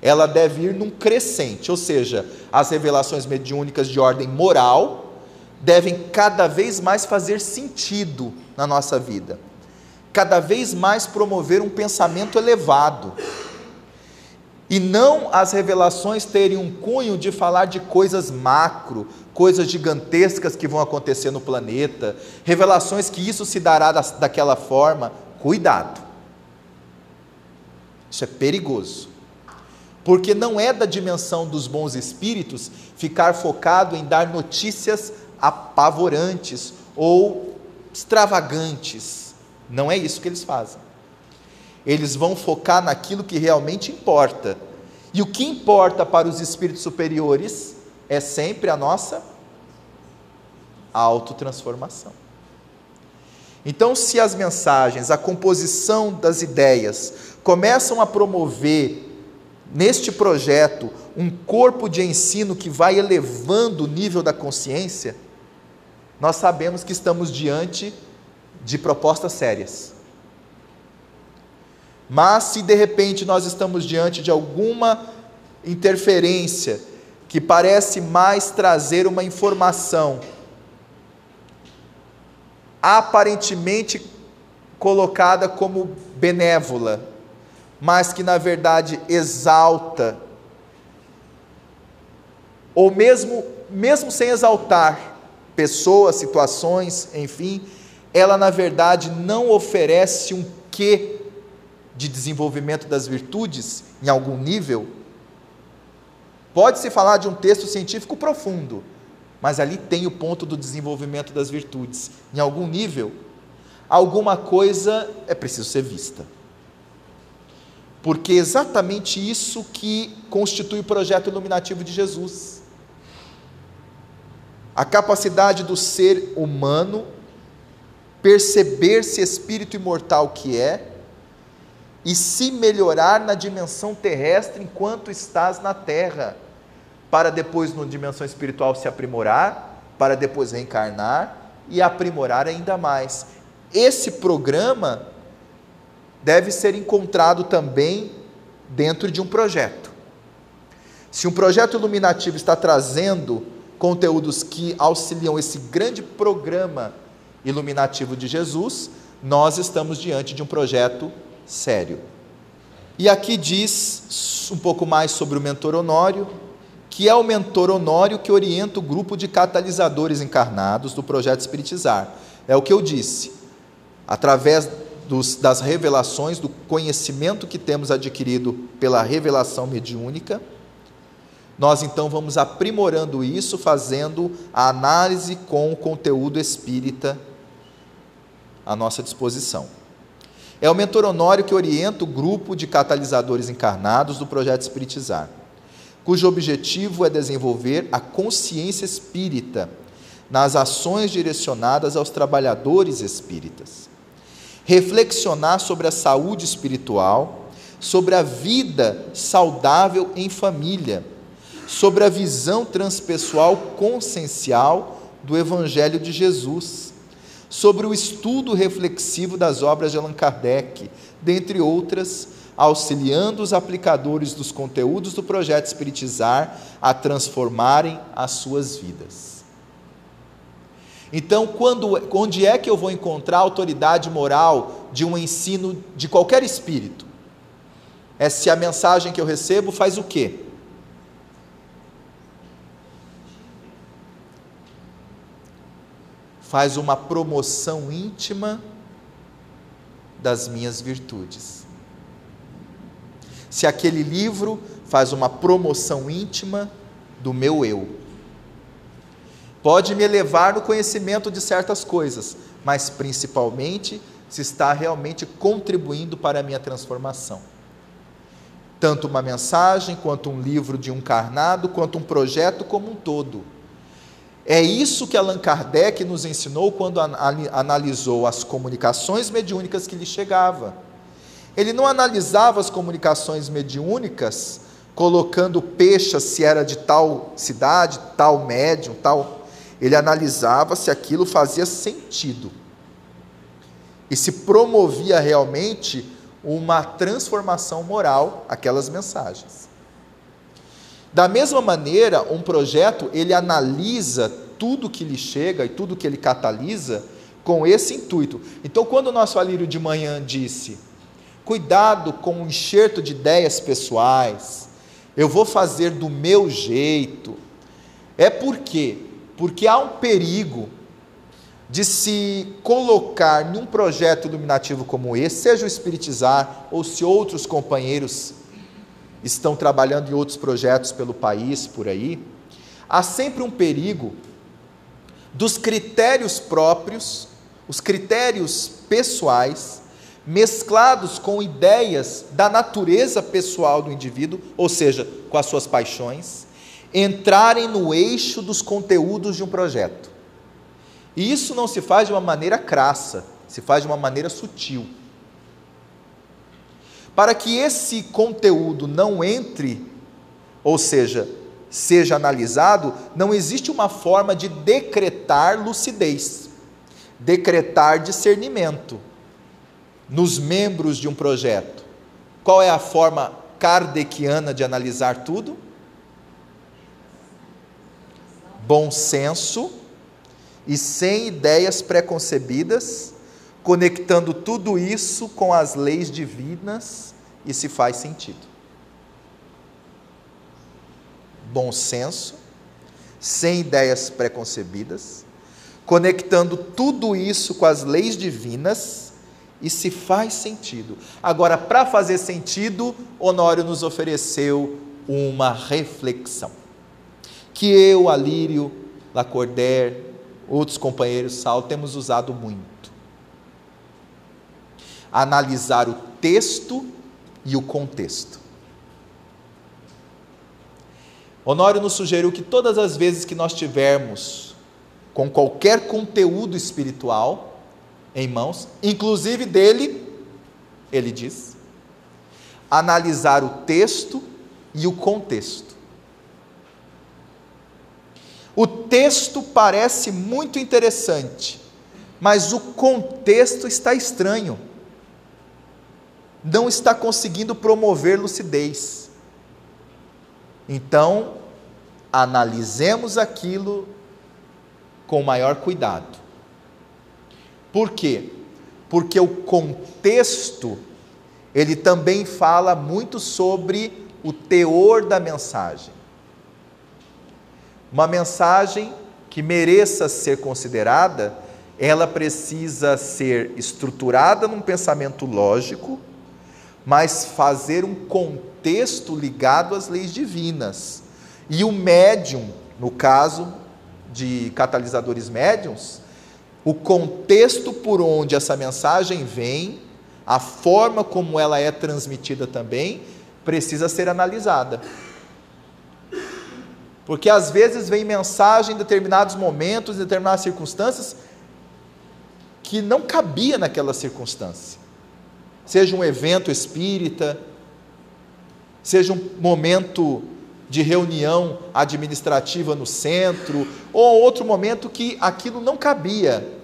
Speaker 1: Ela deve ir num crescente, ou seja, as revelações mediúnicas de ordem moral devem cada vez mais fazer sentido na nossa vida. Cada vez mais promover um pensamento elevado. E não as revelações terem um cunho de falar de coisas macro, coisas gigantescas que vão acontecer no planeta, revelações que isso se dará daquela forma. Cuidado. Isso é perigoso. Porque não é da dimensão dos bons espíritos ficar focado em dar notícias apavorantes ou extravagantes. Não é isso que eles fazem. Eles vão focar naquilo que realmente importa. E o que importa para os espíritos superiores é sempre a nossa autotransformação. Então, se as mensagens, a composição das ideias começam a promover neste projeto um corpo de ensino que vai elevando o nível da consciência, nós sabemos que estamos diante de propostas sérias. Mas se de repente nós estamos diante de alguma interferência que parece mais trazer uma informação aparentemente colocada como benévola, mas que na verdade exalta, ou mesmo, mesmo sem exaltar pessoas, situações, enfim, ela na verdade não oferece um quê de desenvolvimento das virtudes em algum nível. Pode-se falar de um texto científico profundo, mas ali tem o ponto do desenvolvimento das virtudes. Em algum nível, alguma coisa é preciso ser vista porque é exatamente isso que constitui o projeto iluminativo de Jesus. A capacidade do ser humano perceber-se espírito imortal que é e se melhorar na dimensão terrestre enquanto estás na terra, para depois, na dimensão espiritual, se aprimorar, para depois reencarnar e aprimorar ainda mais. Esse programa deve ser encontrado também dentro de um projeto. Se um projeto iluminativo está trazendo conteúdos que auxiliam esse grande programa iluminativo de Jesus, nós estamos diante de um projeto sério. E aqui diz um pouco mais sobre o mentor Honório, que é o mentor Honório que orienta o grupo de catalisadores encarnados do projeto Espiritizar. É o que eu disse. Através dos, das revelações, do conhecimento que temos adquirido pela revelação mediúnica, nós então vamos aprimorando isso, fazendo a análise com o conteúdo espírita à nossa disposição. É o mentor Honório que orienta o grupo de catalisadores encarnados do projeto Espiritizar, cujo objetivo é desenvolver a consciência espírita nas ações direcionadas aos trabalhadores espíritas. Reflexionar sobre a saúde espiritual, sobre a vida saudável em família, sobre a visão transpessoal consciencial do Evangelho de Jesus, sobre o estudo reflexivo das obras de Allan Kardec, dentre outras, auxiliando os aplicadores dos conteúdos do projeto Espiritizar a transformarem as suas vidas. Então, quando, onde é que eu vou encontrar autoridade moral de um ensino de qualquer espírito? É se a mensagem que eu recebo faz o quê? Faz uma promoção íntima das minhas virtudes. Se aquele livro faz uma promoção íntima do meu eu pode me elevar no conhecimento de certas coisas, mas principalmente se está realmente contribuindo para a minha transformação. Tanto uma mensagem, quanto um livro de um carnado, quanto um projeto como um todo. É isso que Allan Kardec nos ensinou quando analisou as comunicações mediúnicas que lhe chegava. Ele não analisava as comunicações mediúnicas colocando pecha se era de tal cidade, tal médium, tal ele analisava se aquilo fazia sentido e se promovia realmente uma transformação moral aquelas mensagens. Da mesma maneira, um projeto ele analisa tudo que lhe chega e tudo que ele catalisa com esse intuito. Então, quando o nosso Alírio de manhã disse: cuidado com o enxerto de ideias pessoais, eu vou fazer do meu jeito. É por quê? Porque há um perigo de se colocar num projeto iluminativo como esse, seja o Espiritizar ou se outros companheiros estão trabalhando em outros projetos pelo país, por aí, há sempre um perigo dos critérios próprios, os critérios pessoais, mesclados com ideias da natureza pessoal do indivíduo, ou seja, com as suas paixões, entrarem no eixo dos conteúdos de um projeto. E isso não se faz de uma maneira crassa, se faz de uma maneira sutil. Para que esse conteúdo não entre, ou seja, seja analisado, não existe uma forma de decretar lucidez, decretar discernimento nos membros de um projeto. Qual é a forma kardeciana de analisar tudo? Bom senso e sem ideias preconcebidas, conectando tudo isso com as leis divinas e se faz sentido. Bom senso, sem ideias preconcebidas, conectando tudo isso com as leis divinas e se faz sentido. Agora, para fazer sentido, Honório nos ofereceu uma reflexão. Que eu, Alírio, Lacordaire, outros companheiros Sal temos usado muito. Analisar o texto e o contexto. Honório nos sugeriu que todas as vezes que nós tivermos com qualquer conteúdo espiritual em mãos, inclusive dele, ele diz, analisar o texto e o contexto. O texto parece muito interessante, mas o contexto está estranho. Não está conseguindo promover lucidez. Então, analisemos aquilo com maior cuidado. Por quê? Porque o contexto ele também fala muito sobre o teor da mensagem. Uma mensagem que mereça ser considerada, ela precisa ser estruturada num pensamento lógico, mas fazer um contexto ligado às leis divinas. E o médium, no caso de catalisadores médiums, o contexto por onde essa mensagem vem, a forma como ela é transmitida também, precisa ser analisada. Porque às vezes vem mensagem em determinados momentos, em determinadas circunstâncias, que não cabia naquela circunstância. Seja um evento espírita, seja um momento de reunião administrativa no centro, ou outro momento que aquilo não cabia.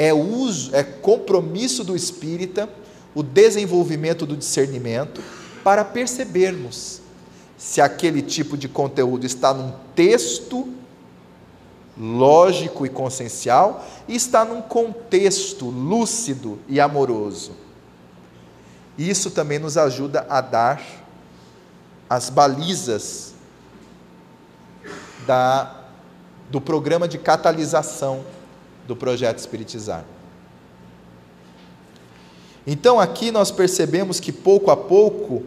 Speaker 1: É uso, é compromisso do espírita o desenvolvimento do discernimento para percebermos se aquele tipo de conteúdo está num texto lógico e consciencial e está num contexto lúcido e amoroso. Isso também nos ajuda a dar as balizas da, do programa de catalisação do projeto Espiritizar. Então aqui nós percebemos que pouco a pouco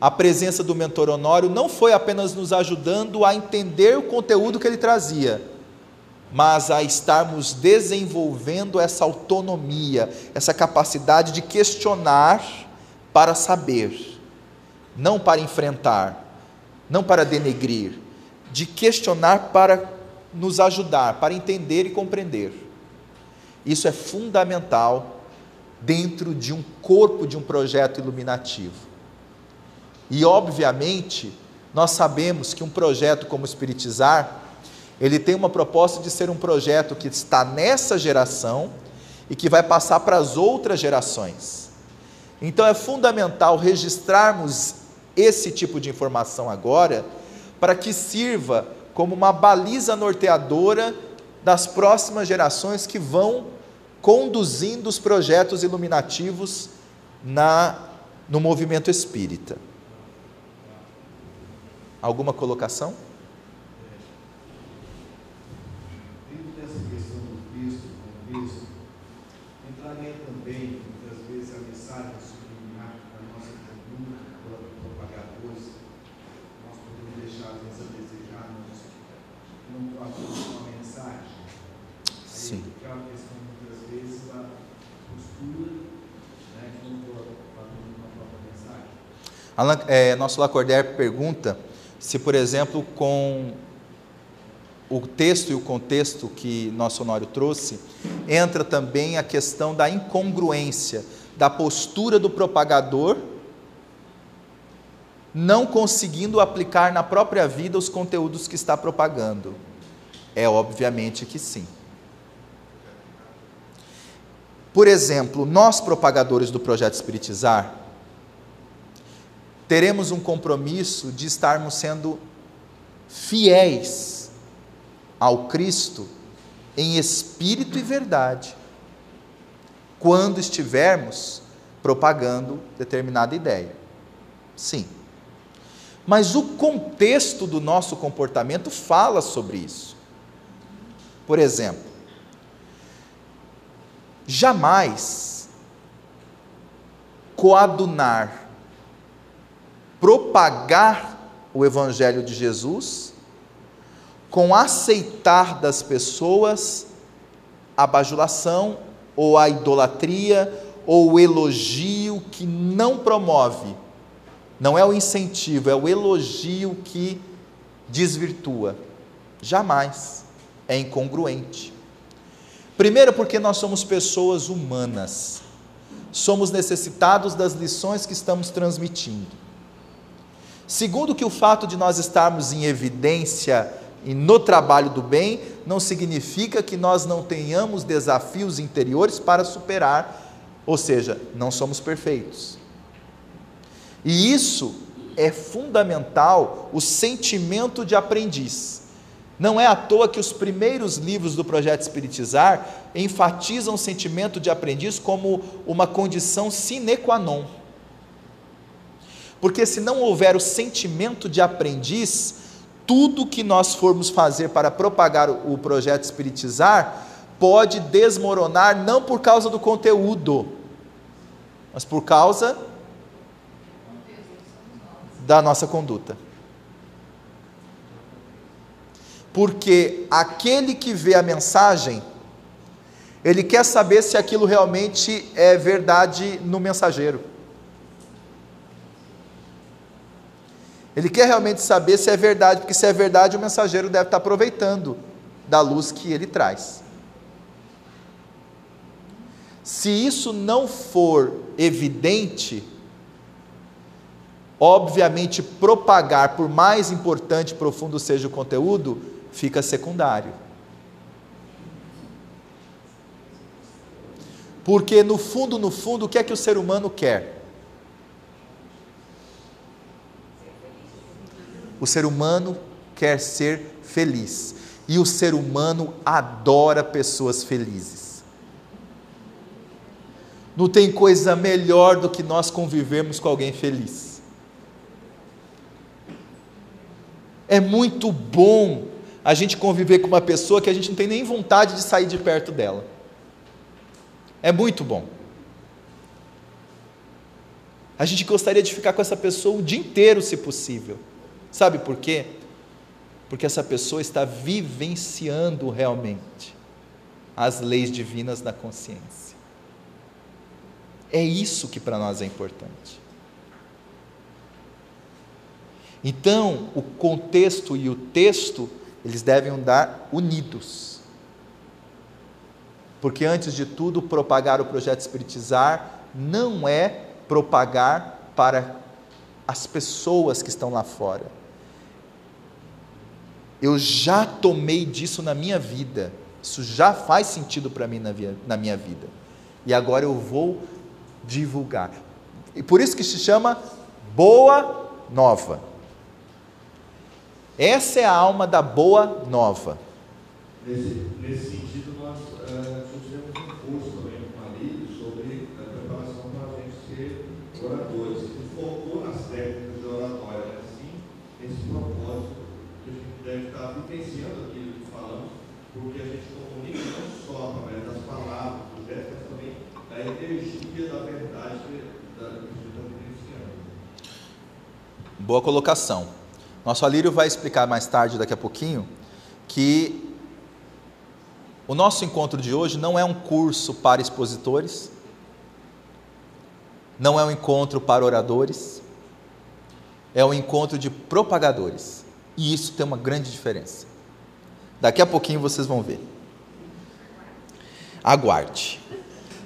Speaker 1: a presença do mentor Honório não foi apenas nos ajudando a entender o conteúdo que ele trazia, mas a estarmos desenvolvendo essa autonomia, essa capacidade de questionar para saber, não para enfrentar, não para denegrir, de questionar para nos ajudar, para entender e compreender. Isso é fundamental dentro de um corpo de um projeto iluminativo. E obviamente, nós sabemos que um projeto como Espiritizar, ele tem uma proposta de ser um projeto que está nessa geração e que vai passar para as outras gerações. Então é fundamental registrarmos esse tipo de informação agora, para que sirva como uma baliza norteadora das próximas gerações que vão conduzindo os projetos iluminativos na, no movimento espírita. Alguma colocação? Alan, é, nosso Lacordaire pergunta se, por exemplo, com o texto e o contexto que nosso Honório trouxe, entra também a questão da incongruência da postura do propagador não conseguindo aplicar na própria vida os conteúdos que está propagando. É obviamente que sim. Por exemplo, nós propagadores do projeto Espiritizar, teremos um compromisso de estarmos sendo fiéis ao Cristo em espírito e verdade, quando estivermos propagando determinada ideia. Sim. Mas o contexto do nosso comportamento fala sobre isso. Por exemplo, jamais coadunar propagar o Evangelho de Jesus com aceitar das pessoas a bajulação ou a idolatria ou o elogio que não promove. Não é o incentivo, é o elogio que desvirtua. Jamais. É incongruente. Primeiro, porque nós somos pessoas humanas. Somos necessitados das lições que estamos transmitindo. Segundo, que o fato de nós estarmos em evidência e no trabalho do bem não significa que nós não tenhamos desafios interiores para superar, ou seja, não somos perfeitos. E isso é fundamental, o sentimento de aprendiz. Não é à toa que os primeiros livros do projeto Espiritizar enfatizam o sentimento de aprendiz como uma condição sine qua non porque se não houver o sentimento de aprendiz, tudo que nós formos fazer para propagar o projeto espiritizar pode desmoronar não por causa do conteúdo, mas por causa da nossa conduta. Porque aquele que vê a mensagem, ele quer saber se aquilo realmente é verdade no mensageiro. Ele quer realmente saber se é verdade, porque se é verdade, o mensageiro deve estar aproveitando da luz que ele traz. Se isso não for evidente, obviamente propagar, por mais importante e profundo seja o conteúdo, fica secundário. Porque no fundo, no fundo, o que é que o ser humano quer? O ser humano quer ser feliz. E o ser humano adora pessoas felizes. Não tem coisa melhor do que nós convivermos com alguém feliz. É muito bom a gente conviver com uma pessoa que a gente não tem nem vontade de sair de perto dela. É muito bom. A gente gostaria de ficar com essa pessoa o dia inteiro, se possível. Sabe por quê? Porque essa pessoa está vivenciando realmente as leis divinas da consciência. É isso que para nós é importante. Então, o contexto e o texto, eles devem andar unidos. Porque, antes de tudo, propagar o projeto Espiritizar não é propagar para as pessoas que estão lá fora eu já tomei disso na minha vida. Isso já faz sentido para mim na, via, na minha vida. E agora eu vou divulgar. E por isso que se chama Boa Nova. Essa é a alma da Boa Nova.
Speaker 2: Nesse, nesse sentido, nós uh, um curso oradores. Ele focou nas técnicas de oratória, mas sim nesse propósito que a gente deve estar vivenciando aquilo que falamos, porque a gente comunica não só através das palavras, do gesto, mas também da energia da verdade da, que a gente está vivenciando.
Speaker 1: Boa colocação. Nosso Alírio vai explicar mais tarde, daqui a pouquinho, que o nosso encontro de hoje não é um curso para expositores, não é um encontro para oradores, é um encontro de propagadores. E isso tem uma grande diferença. Daqui a pouquinho vocês vão ver. Aguarde.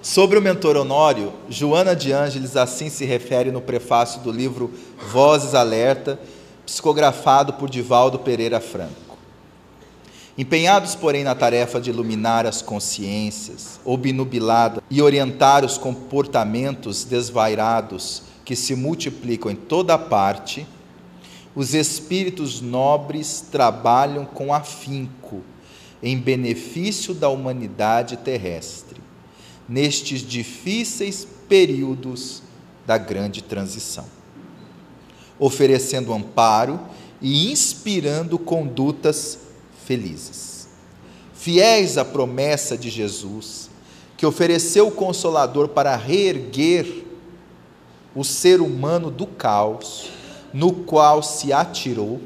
Speaker 1: Sobre o mentor Honório, Joana de Ângeles assim se refere no prefácio do livro Vozes Alerta, psicografado por Divaldo Pereira Franco. Empenhados, porém, na tarefa de iluminar as consciências, obnubiladas e orientar os comportamentos desvairados que se multiplicam em toda parte, os espíritos nobres trabalham com afinco em benefício da humanidade terrestre, nestes difíceis períodos da grande transição, oferecendo amparo e inspirando condutas felizes. Fiéis à promessa de Jesus, que ofereceu o Consolador para reerguer o ser humano do caos no qual se atirou,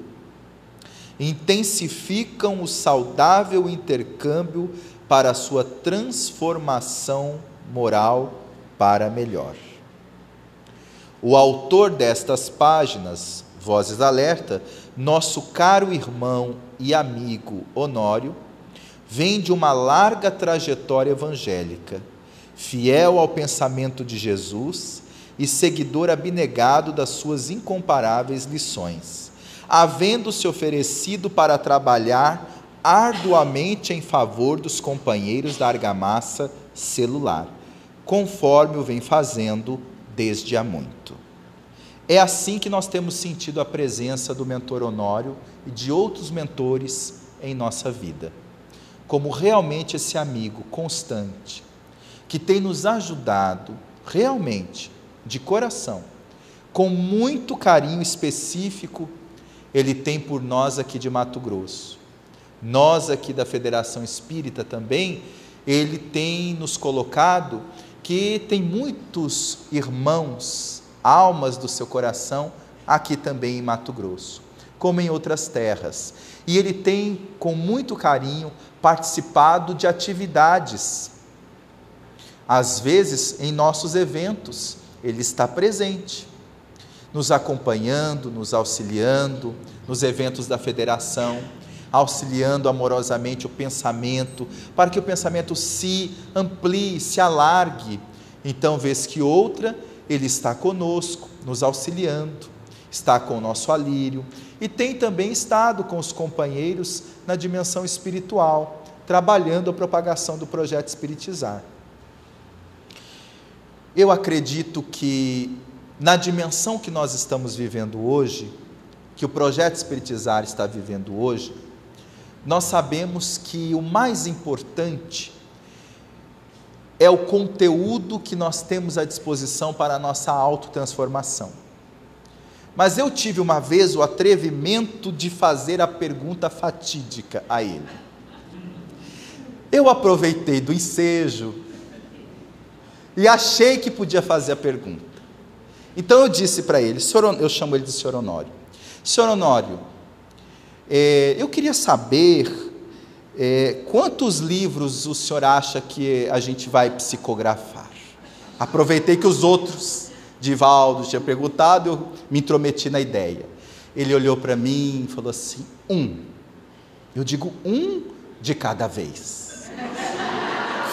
Speaker 1: intensificam o saudável intercâmbio para a sua transformação moral para melhor. O autor destas páginas, Vozes Alerta, nosso caro irmão e amigo Honório, vem de uma larga trajetória evangélica, fiel ao pensamento de Jesus e seguidor abnegado das suas incomparáveis lições, havendo se oferecido para trabalhar arduamente em favor dos companheiros da argamassa celular, conforme o vem fazendo desde há muito. É assim que nós temos sentido a presença do mentor Honório e de outros mentores em nossa vida. Como realmente esse amigo constante, que tem nos ajudado realmente, de coração, com muito carinho específico, ele tem por nós aqui de Mato Grosso. Nós aqui da Federação Espírita também, ele tem nos colocado que tem muitos irmãos almas do seu coração, aqui também em Mato Grosso, como em outras terras. E ele tem, com muito carinho, participado de atividades. Às vezes, em nossos eventos, ele está presente, nos acompanhando, nos auxiliando, nos eventos da federação, auxiliando amorosamente o pensamento, para que o pensamento se amplie, se alargue. Então, vez que outra, ele está conosco, nos auxiliando, está com o nosso alírio e tem também estado com os companheiros na dimensão espiritual, trabalhando a propagação do projeto Espiritizar. Eu acredito que na dimensão que nós estamos vivendo hoje, que o projeto Espiritizar está vivendo hoje, nós sabemos que o mais importante é o conteúdo que nós temos à disposição para a nossa autotransformação. Mas eu tive uma vez o atrevimento de fazer a pergunta fatídica a ele. Eu aproveitei do ensejo e achei que podia fazer a pergunta. Então eu disse para ele, eu chamo ele de senhor Honório. Senhor Honório, é, eu queria saber é, quantos livros o senhor acha que a gente vai psicografar? Aproveitei que os outros, Divaldo, tinha perguntado, eu me intrometi na ideia. Ele olhou para mim e falou assim: um. Eu digo um de cada vez.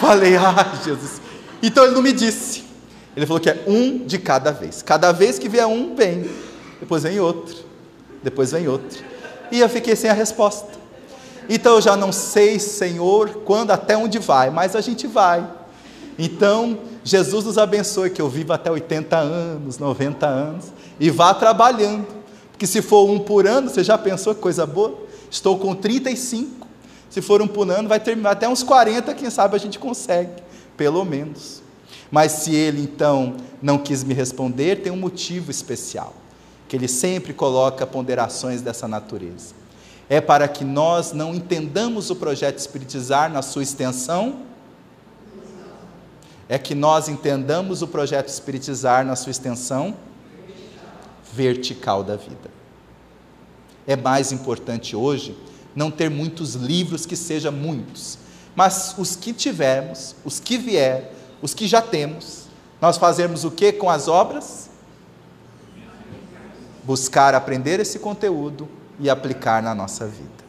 Speaker 1: Falei, ah, Jesus. Então ele não me disse. Ele falou que é um de cada vez. Cada vez que vier um, vem. Depois vem outro. Depois vem outro. E eu fiquei sem a resposta. Então eu já não sei, Senhor, quando, até onde vai, mas a gente vai. Então, Jesus nos abençoe que eu viva até 80 anos, 90 anos e vá trabalhando. Porque se for um por ano, você já pensou que coisa boa? Estou com 35. Se for um por ano, vai terminar até uns 40, quem sabe a gente consegue, pelo menos. Mas se ele então não quis me responder, tem um motivo especial, que ele sempre coloca ponderações dessa natureza. É para que nós não entendamos o projeto espiritizar na sua extensão, é que nós entendamos o projeto espiritizar na sua extensão vertical da vida. É mais importante hoje não ter muitos livros que sejam muitos, mas os que tivermos, os que vier, os que já temos, nós fazermos o que com as obras? Buscar aprender esse conteúdo e aplicar na nossa vida.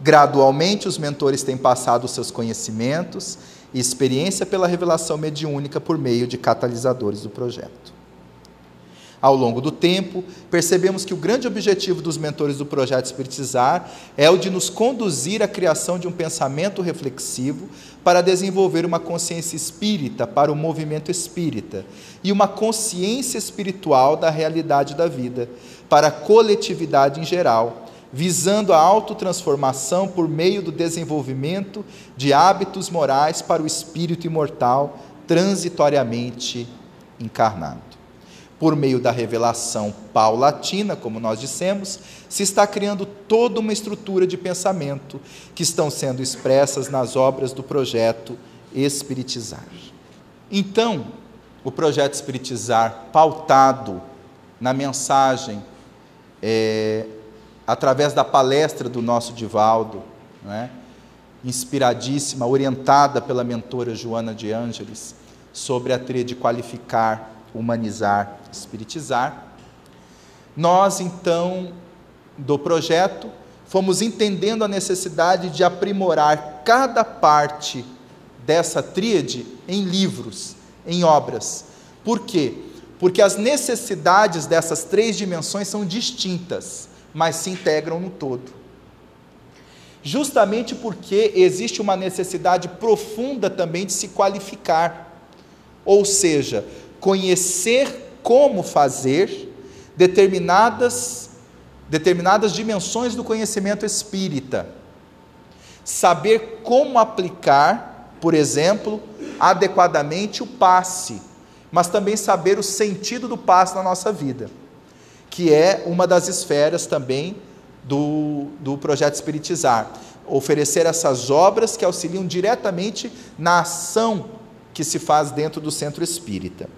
Speaker 1: Gradualmente, os mentores têm passado seus conhecimentos e experiência pela revelação mediúnica por meio de catalisadores do projeto. Ao longo do tempo, percebemos que o grande objetivo dos mentores do projeto Espiritizar é o de nos conduzir à criação de um pensamento reflexivo para desenvolver uma consciência espírita para o movimento espírita e uma consciência espiritual da realidade da vida para a coletividade em geral, visando a autotransformação por meio do desenvolvimento de hábitos morais para o espírito imortal transitoriamente encarnado por meio da revelação paulatina, como nós dissemos, se está criando toda uma estrutura de pensamento que estão sendo expressas nas obras do projeto Espiritizar. Então, o projeto Espiritizar, pautado na mensagem, é, através da palestra do nosso Divaldo, é? inspiradíssima, orientada pela mentora Joana de Ângeles, sobre a tríade qualificar, humanizar, espiritizar. Nós, então, do projeto, fomos entendendo a necessidade de aprimorar cada parte dessa tríade em livros, em obras. Por quê? Porque as necessidades dessas três dimensões são distintas, mas se integram no todo. Justamente porque existe uma necessidade profunda também de se qualificar. Ou seja, conhecer como fazer determinadas determinadas dimensões do conhecimento espírita. Saber como aplicar, por exemplo, adequadamente o passe, mas também saber o sentido do passe na nossa vida, que é uma das esferas também do, do projeto Espiritizar. Oferecer essas obras que auxiliam diretamente na ação que se faz dentro do centro espírita.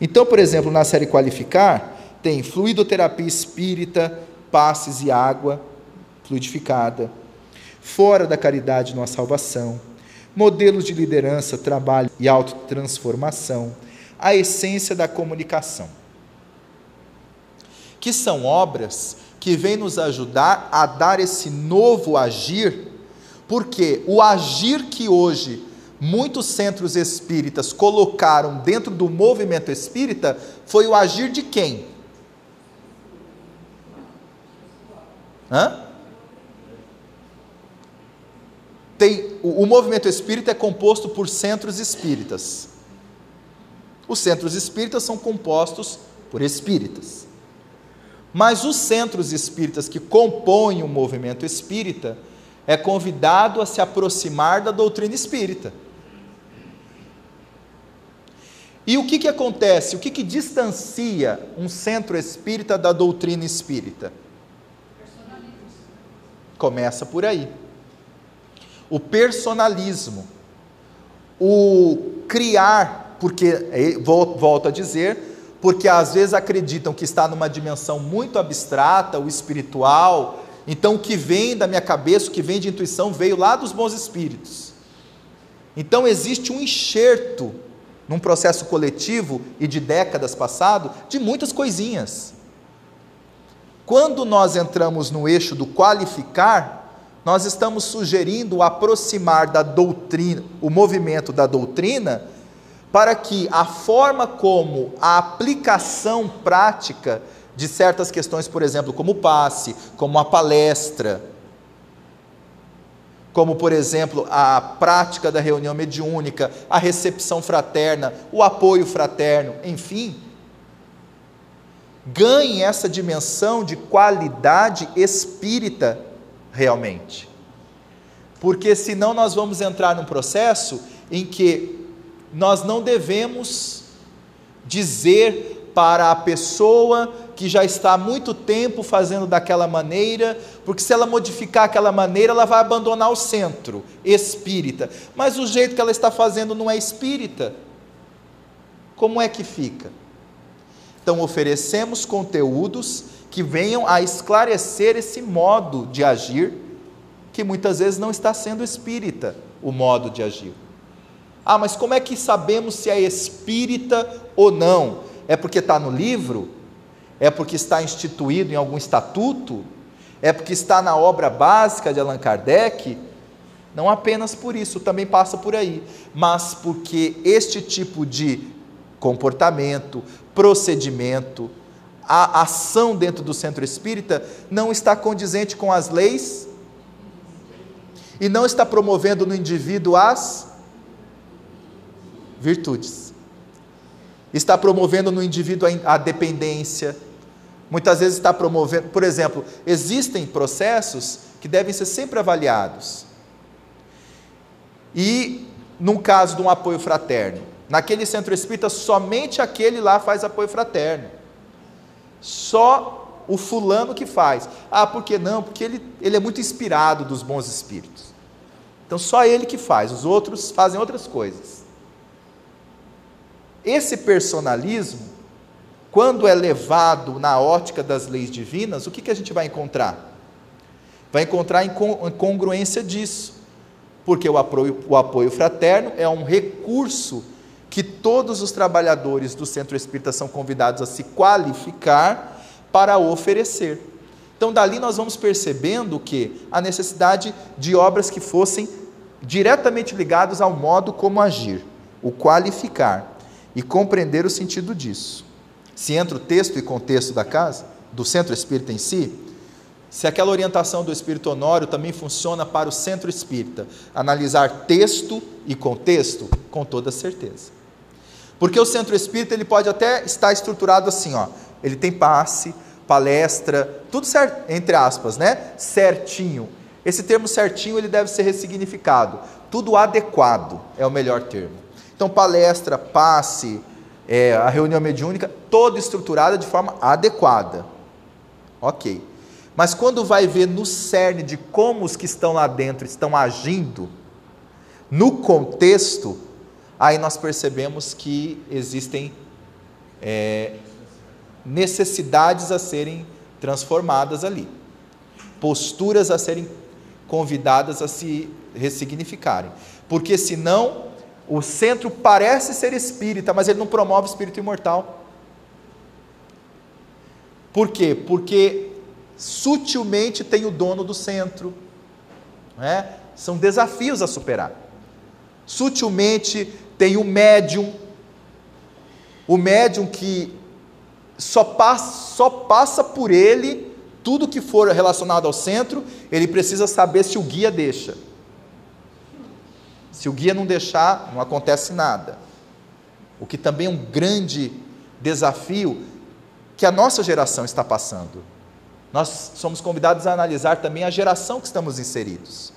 Speaker 1: Então, por exemplo, na série Qualificar, tem fluidoterapia espírita, passes e água fluidificada, fora da caridade não há salvação, modelos de liderança, trabalho e autotransformação, a essência da comunicação. Que são obras que vêm nos ajudar a dar esse novo agir, porque o agir que hoje muitos centros espíritas colocaram dentro do movimento espírita foi o agir de quem? Hã? Tem, o, o movimento espírita é composto por centros espíritas. Os centros espíritas são compostos por espíritas. Mas os centros espíritas que compõem o movimento espírita é convidado a se aproximar da doutrina espírita. E o que, que acontece? O que, que distancia um centro espírita da doutrina espírita? Começa por aí. O personalismo, o criar, porque, volto a dizer, porque às vezes acreditam que está numa dimensão muito abstrata, o espiritual, então o que vem da minha cabeça, o que vem de intuição, veio lá dos bons espíritos. Então existe um enxerto num processo coletivo e de décadas passado, de muitas coisinhas. Quando nós entramos no eixo do qualificar, nós estamos sugerindo aproximar da doutrina, o movimento da doutrina, para que a forma como a aplicação prática de certas questões, por exemplo, como o passe, como a palestra, como, por exemplo, a prática da reunião mediúnica, a recepção fraterna, o apoio fraterno, enfim, ganhe essa dimensão de qualidade espírita realmente. Porque senão nós vamos entrar num processo em que nós não devemos dizer para a pessoa que já está há muito tempo fazendo daquela maneira, porque se ela modificar aquela maneira, ela vai abandonar o centro espírita. Mas o jeito que ela está fazendo não é espírita. Como é que fica? Então, oferecemos conteúdos que venham a esclarecer esse modo de agir, que muitas vezes não está sendo espírita o modo de agir. Ah, mas como é que sabemos se é espírita ou não? É porque está no livro? É porque está instituído em algum estatuto? É porque está na obra básica de Allan Kardec? Não apenas por isso, também passa por aí, mas porque este tipo de comportamento, procedimento, a ação dentro do centro espírita não está condizente com as leis e não está promovendo no indivíduo as virtudes. Está promovendo no indivíduo a dependência. Muitas vezes está promovendo, por exemplo, existem processos que devem ser sempre avaliados. E, no caso de um apoio fraterno, naquele centro espírita, somente aquele lá faz apoio fraterno. Só o fulano que faz. Ah, por que não? Porque ele, ele é muito inspirado dos bons espíritos. Então só ele que faz, os outros fazem outras coisas. Esse personalismo, quando é levado na ótica das leis divinas, o que, que a gente vai encontrar? Vai encontrar incongruência disso, porque o apoio, o apoio fraterno é um recurso que todos os trabalhadores do centro espírita são convidados a se qualificar para oferecer. Então, dali nós vamos percebendo que a necessidade de obras que fossem diretamente ligadas ao modo como agir, o qualificar e compreender o sentido disso. Se entra o texto e contexto da casa, do centro espírita em si, se aquela orientação do espírito Honório também funciona para o centro espírita, analisar texto e contexto, com toda certeza. Porque o centro espírita ele pode até estar estruturado assim, ó. Ele tem passe, palestra, tudo certo, entre aspas, né? Certinho. Esse termo certinho ele deve ser ressignificado. Tudo adequado é o melhor termo. Então, palestra, passe, é, a reunião mediúnica, toda estruturada de forma adequada. Ok. Mas quando vai ver no cerne de como os que estão lá dentro estão agindo, no contexto, aí nós percebemos que existem é, necessidades a serem transformadas ali, posturas a serem convidadas a se ressignificarem, porque senão o centro parece ser espírita, mas ele não promove espírito imortal. Por quê? Porque sutilmente tem o dono do centro. É? São desafios a superar. Sutilmente tem o médium, o médium que só passa, só passa por ele tudo que for relacionado ao centro, ele precisa saber se o guia deixa. Se o guia não deixar, não acontece nada. O que também é um grande desafio que a nossa geração está passando. Nós somos convidados a analisar também a geração que estamos inseridos.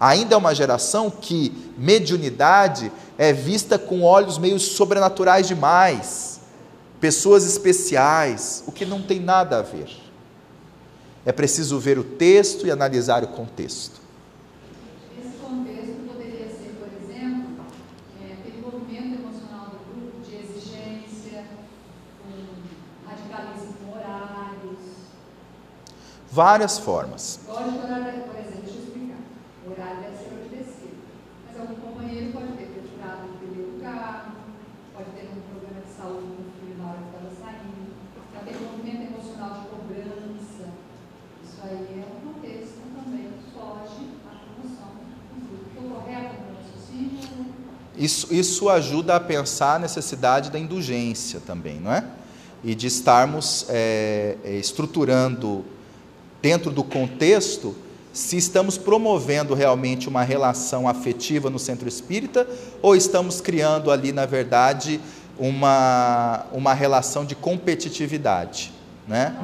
Speaker 1: Ainda é uma geração que mediunidade é vista com olhos meio sobrenaturais demais, pessoas especiais, o que não tem nada a ver. É preciso ver o texto e analisar o contexto.
Speaker 3: Esse contexto poderia ser, por exemplo, é, aquele movimento emocional do grupo de exigência, um radicalismo com horários.
Speaker 1: Várias formas.
Speaker 3: Lógico, horário, por exemplo, deixa eu explicar. O horário deve ser obedecido. Mas algum companheiro pode ter tirado o carro, pode ter um problema de saúde com o filho na hora que estava saindo. Então, aquele movimento emocional de cobrança. Isso aí é um contexto também que foge à promoção do grupo. Estou correto no raciocínio?
Speaker 1: Isso, isso ajuda a pensar a necessidade da indulgência também, não é? E de estarmos é, estruturando dentro do contexto se estamos promovendo realmente uma relação afetiva no centro espírita ou estamos criando ali, na verdade, uma, uma relação de competitividade. Né?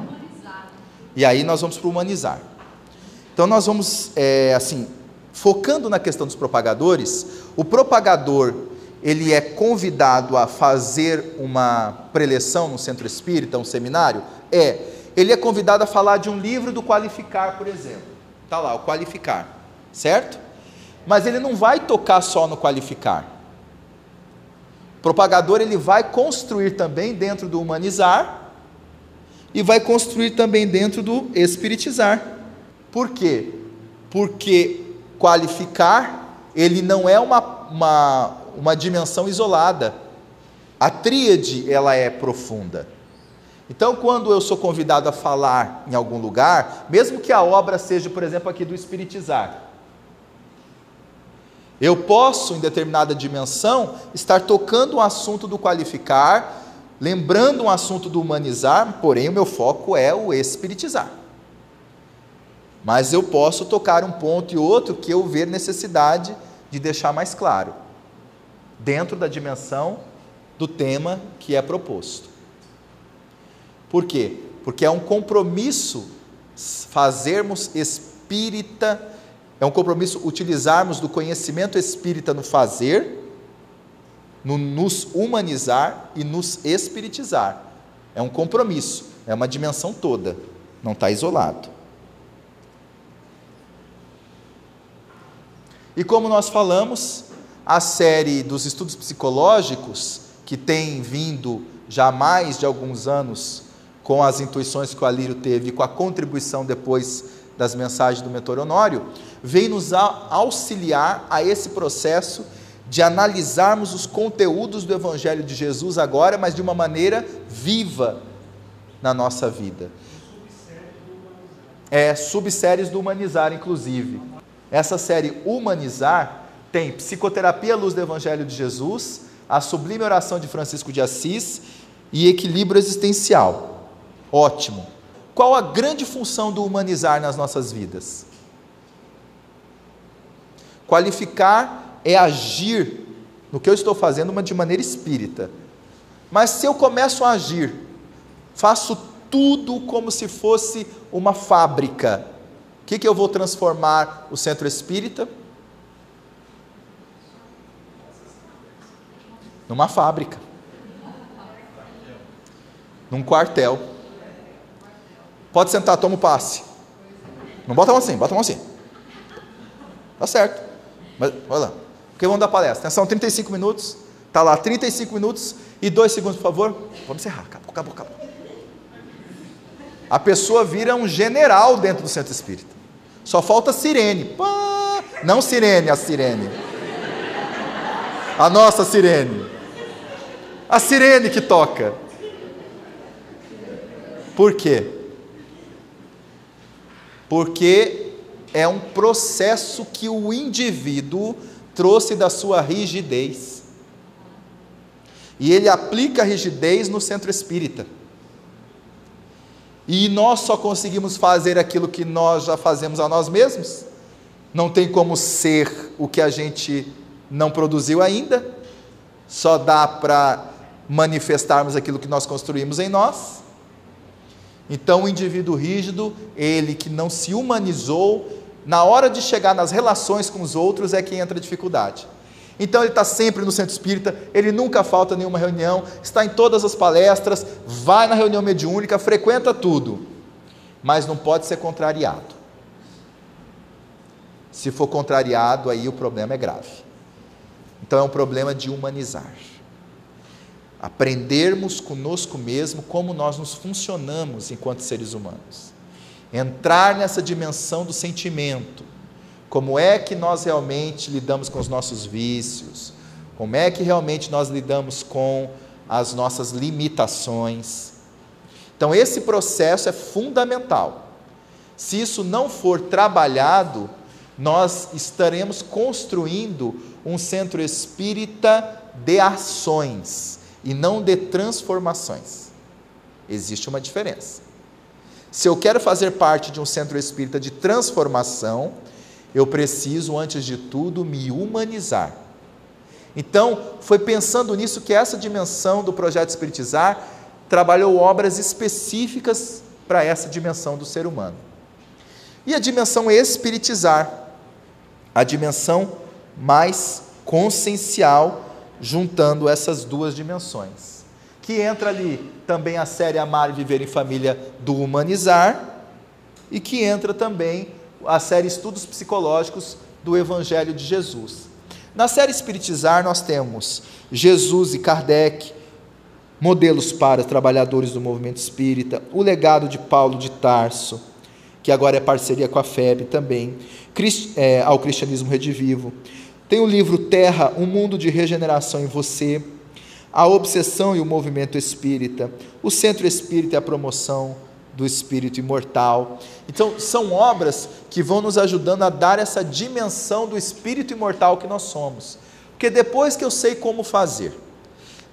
Speaker 1: E aí nós vamos para humanizar. Então nós vamos, é, assim, focando na questão dos propagadores, o propagador ele é convidado a fazer uma preleção no centro espírita, um seminário? É. Ele é convidado a falar de um livro do Qualificar, por exemplo. Está lá, o Qualificar, certo? Mas ele não vai tocar só no Qualificar. O propagador ele vai construir também dentro do humanizar e vai construir também dentro do espiritizar. Por quê? Porque qualificar ele não é uma, uma uma dimensão isolada. A tríade, ela é profunda. Então, quando eu sou convidado a falar em algum lugar, mesmo que a obra seja, por exemplo, aqui do espiritizar, eu posso, em determinada dimensão, estar tocando um assunto do qualificar, lembrando um assunto do humanizar, porém o meu foco é o espiritizar. Mas eu posso tocar um ponto e outro que eu ver necessidade de deixar mais claro dentro da dimensão do tema que é proposto. Por quê? Porque é um compromisso fazermos espírita, é um compromisso utilizarmos do conhecimento espírita no fazer, no nos humanizar e nos espiritizar. É um compromisso, é uma dimensão toda, não está isolado. E como nós falamos, a série dos estudos psicológicos, que tem vindo já mais de alguns anos com as intuições que o Alírio teve, com a contribuição depois das mensagens do mentor Honório, vem nos auxiliar a esse processo de analisarmos os conteúdos do Evangelho de Jesus agora, mas de uma maneira viva na nossa vida. É, subséries do Humanizar, inclusive. Essa série Humanizar tem Psicoterapia à Luz do Evangelho de Jesus, A Sublime Oração de Francisco de Assis e Equilíbrio Existencial. Ótimo. Qual a grande função do humanizar nas nossas vidas? Qualificar é agir no que eu estou fazendo, mas de maneira espírita. Mas se eu começo a agir, faço tudo como se fosse uma fábrica, o que, que eu vou transformar o centro espírita? Numa fábrica. Num quartel. Pode sentar, toma o passe. Não bota a mão assim, bota a mão assim. Tá certo. Mas, olha lá. Porque vamos dar palestra. São 35 minutos. Tá lá, 35 minutos e dois segundos, por favor. Vamos encerrar. Acabou, acabou, acabou. A pessoa vira um general dentro do centro espírita. Só falta sirene. Pá! Não sirene, a sirene. A nossa sirene a sirene que toca. Por quê? Porque é um processo que o indivíduo trouxe da sua rigidez. E ele aplica a rigidez no centro espírita. E nós só conseguimos fazer aquilo que nós já fazemos a nós mesmos. Não tem como ser o que a gente não produziu ainda. Só dá para manifestarmos aquilo que nós construímos em nós. Então, o indivíduo rígido, ele que não se humanizou, na hora de chegar nas relações com os outros é que entra a dificuldade. Então, ele está sempre no centro espírita, ele nunca falta nenhuma reunião, está em todas as palestras, vai na reunião mediúnica, frequenta tudo, mas não pode ser contrariado. Se for contrariado, aí o problema é grave. Então, é um problema de humanizar aprendermos conosco mesmo como nós nos funcionamos enquanto seres humanos. Entrar nessa dimensão do sentimento. Como é que nós realmente lidamos com os nossos vícios? Como é que realmente nós lidamos com as nossas limitações? Então, esse processo é fundamental. Se isso não for trabalhado, nós estaremos construindo um centro espírita de ações e não de transformações. Existe uma diferença. Se eu quero fazer parte de um centro espírita de transformação, eu preciso, antes de tudo, me humanizar. Então, foi pensando nisso que essa dimensão do projeto Espiritizar trabalhou obras específicas para essa dimensão do ser humano. E a dimensão espiritizar, a dimensão mais consciencial juntando essas duas dimensões. Que entra ali também a série Amar e Viver em Família do Humanizar, e que entra também a série Estudos Psicológicos do Evangelho de Jesus. Na série Espiritizar, nós temos Jesus e Kardec, modelos para trabalhadores do movimento espírita, o legado de Paulo de Tarso, que agora é parceria com a FEB também, é, ao Cristianismo Redivivo. Tem o livro Terra, um mundo de regeneração em você, a obsessão e o movimento espírita, o centro espírita e a promoção do espírito imortal. Então, são obras que vão nos ajudando a dar essa dimensão do espírito imortal que nós somos. Porque depois que eu sei como fazer,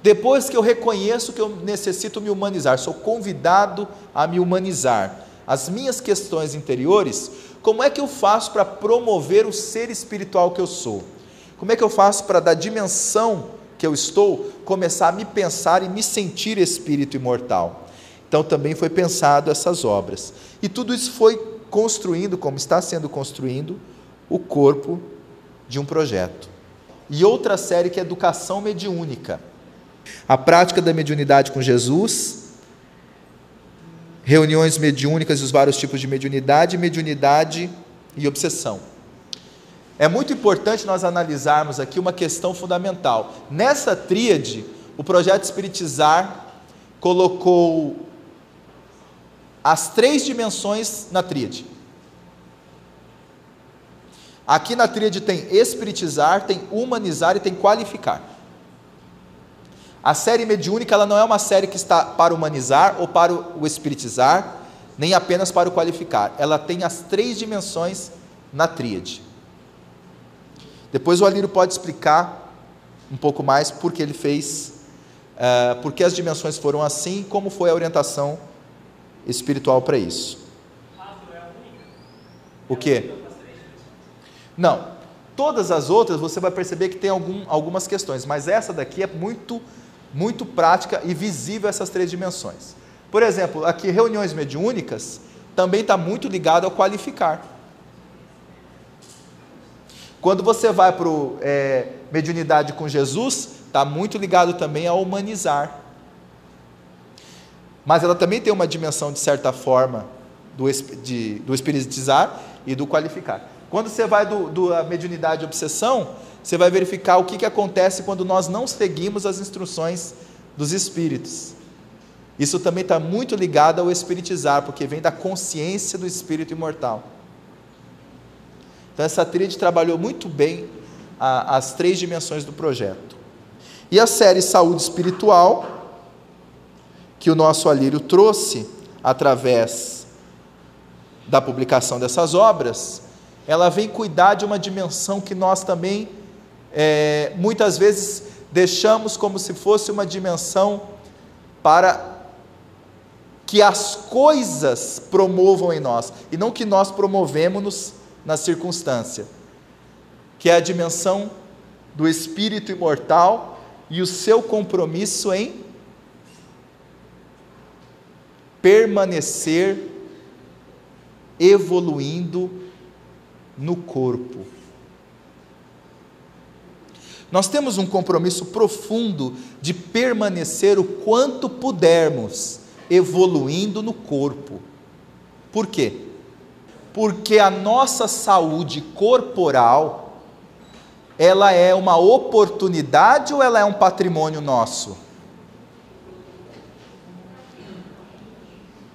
Speaker 1: depois que eu reconheço que eu necessito me humanizar, sou convidado a me humanizar, as minhas questões interiores, como é que eu faço para promover o ser espiritual que eu sou? Como é que eu faço para, da dimensão que eu estou, começar a me pensar e me sentir espírito imortal? Então também foi pensado essas obras. E tudo isso foi construindo, como está sendo construindo, o corpo de um projeto. E outra série que é Educação Mediúnica. A prática da mediunidade com Jesus, reuniões mediúnicas e os vários tipos de mediunidade, mediunidade e obsessão. É muito importante nós analisarmos aqui uma questão fundamental. Nessa tríade, o projeto Espiritizar colocou as três dimensões na tríade. Aqui na tríade tem espiritizar, tem humanizar e tem qualificar. A série mediúnica ela não é uma série que está para humanizar ou para o espiritizar, nem apenas para o qualificar. Ela tem as três dimensões na tríade. Depois o Alírio pode explicar um pouco mais por que ele fez, uh, por que as dimensões foram assim, como foi a orientação espiritual para isso. O que? Não. Todas as outras você vai perceber que tem algum, algumas questões, mas essa daqui é muito, muito prática e visível essas três dimensões. Por exemplo, aqui reuniões mediúnicas também está muito ligado ao qualificar. Quando você vai para é, mediunidade com Jesus, está muito ligado também ao humanizar mas ela também tem uma dimensão, de certa forma, do, de, do espiritizar e do qualificar. Quando você vai do, do a mediunidade obsessão, você vai verificar o que, que acontece quando nós não seguimos as instruções dos espíritos. Isso também está muito ligado ao espiritizar, porque vem da consciência do espírito imortal. Então, essa tríade trabalhou muito bem a, as três dimensões do projeto. E a série Saúde Espiritual que o nosso Alírio trouxe através da publicação dessas obras, ela vem cuidar de uma dimensão que nós também é, muitas vezes deixamos como se fosse uma dimensão para que as coisas promovam em nós e não que nós promovemos na circunstância, que é a dimensão do espírito imortal e o seu compromisso em permanecer evoluindo no corpo. Nós temos um compromisso profundo de permanecer o quanto pudermos evoluindo no corpo. Por quê? Porque a nossa saúde corporal ela é uma oportunidade ou ela é um patrimônio nosso?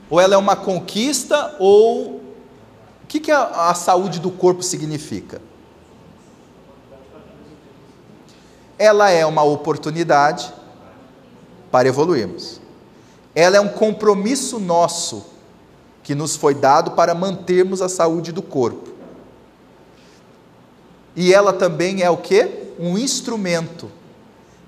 Speaker 1: Ou ela é uma conquista, ou. O que, que a, a saúde do corpo significa? Ela é uma oportunidade para evoluirmos. Ela é um compromisso nosso que nos foi dado para mantermos a saúde do corpo. E ela também é o que? Um instrumento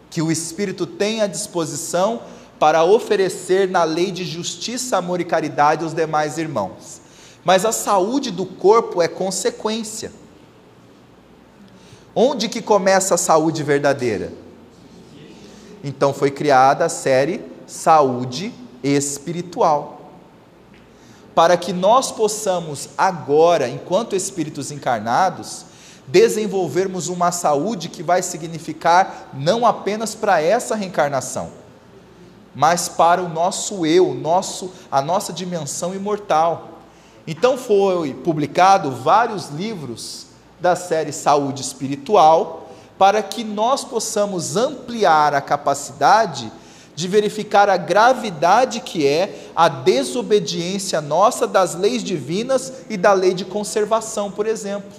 Speaker 1: que o Espírito tem à disposição para oferecer na lei de justiça, amor e caridade aos demais irmãos. Mas a saúde do corpo é consequência. Onde que começa a saúde verdadeira? Então foi criada a série Saúde Espiritual. Para que nós possamos agora, enquanto espíritos encarnados, desenvolvermos uma saúde que vai significar não apenas para essa reencarnação, mas para o nosso eu, nosso, a nossa dimensão imortal. Então foi publicado vários livros da série Saúde Espiritual para que nós possamos ampliar a capacidade de verificar a gravidade que é a desobediência nossa das leis divinas e da lei de conservação, por exemplo.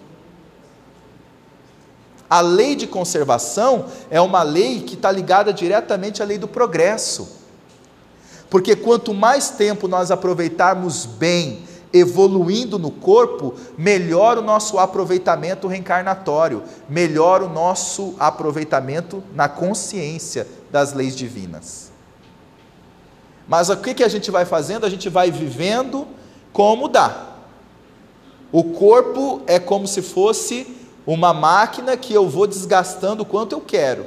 Speaker 1: A lei de conservação é uma lei que está ligada diretamente à lei do progresso. Porque quanto mais tempo nós aproveitarmos bem, evoluindo no corpo, melhor o nosso aproveitamento reencarnatório, melhor o nosso aproveitamento na consciência das leis divinas. Mas o que, que a gente vai fazendo? A gente vai vivendo como dá. O corpo é como se fosse uma máquina que eu vou desgastando o quanto eu quero.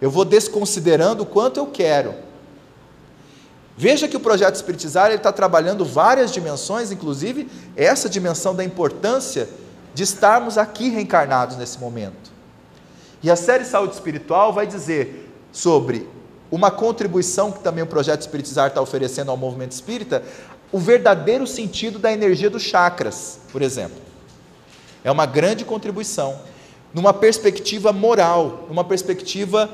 Speaker 1: Eu vou desconsiderando o quanto eu quero. Veja que o projeto Espiritizar está trabalhando várias dimensões, inclusive essa dimensão da importância de estarmos aqui reencarnados nesse momento. E a série Saúde Espiritual vai dizer sobre uma contribuição que também o projeto Espiritizar está oferecendo ao movimento espírita, o verdadeiro sentido da energia dos chakras, por exemplo. É uma grande contribuição, numa perspectiva moral, numa perspectiva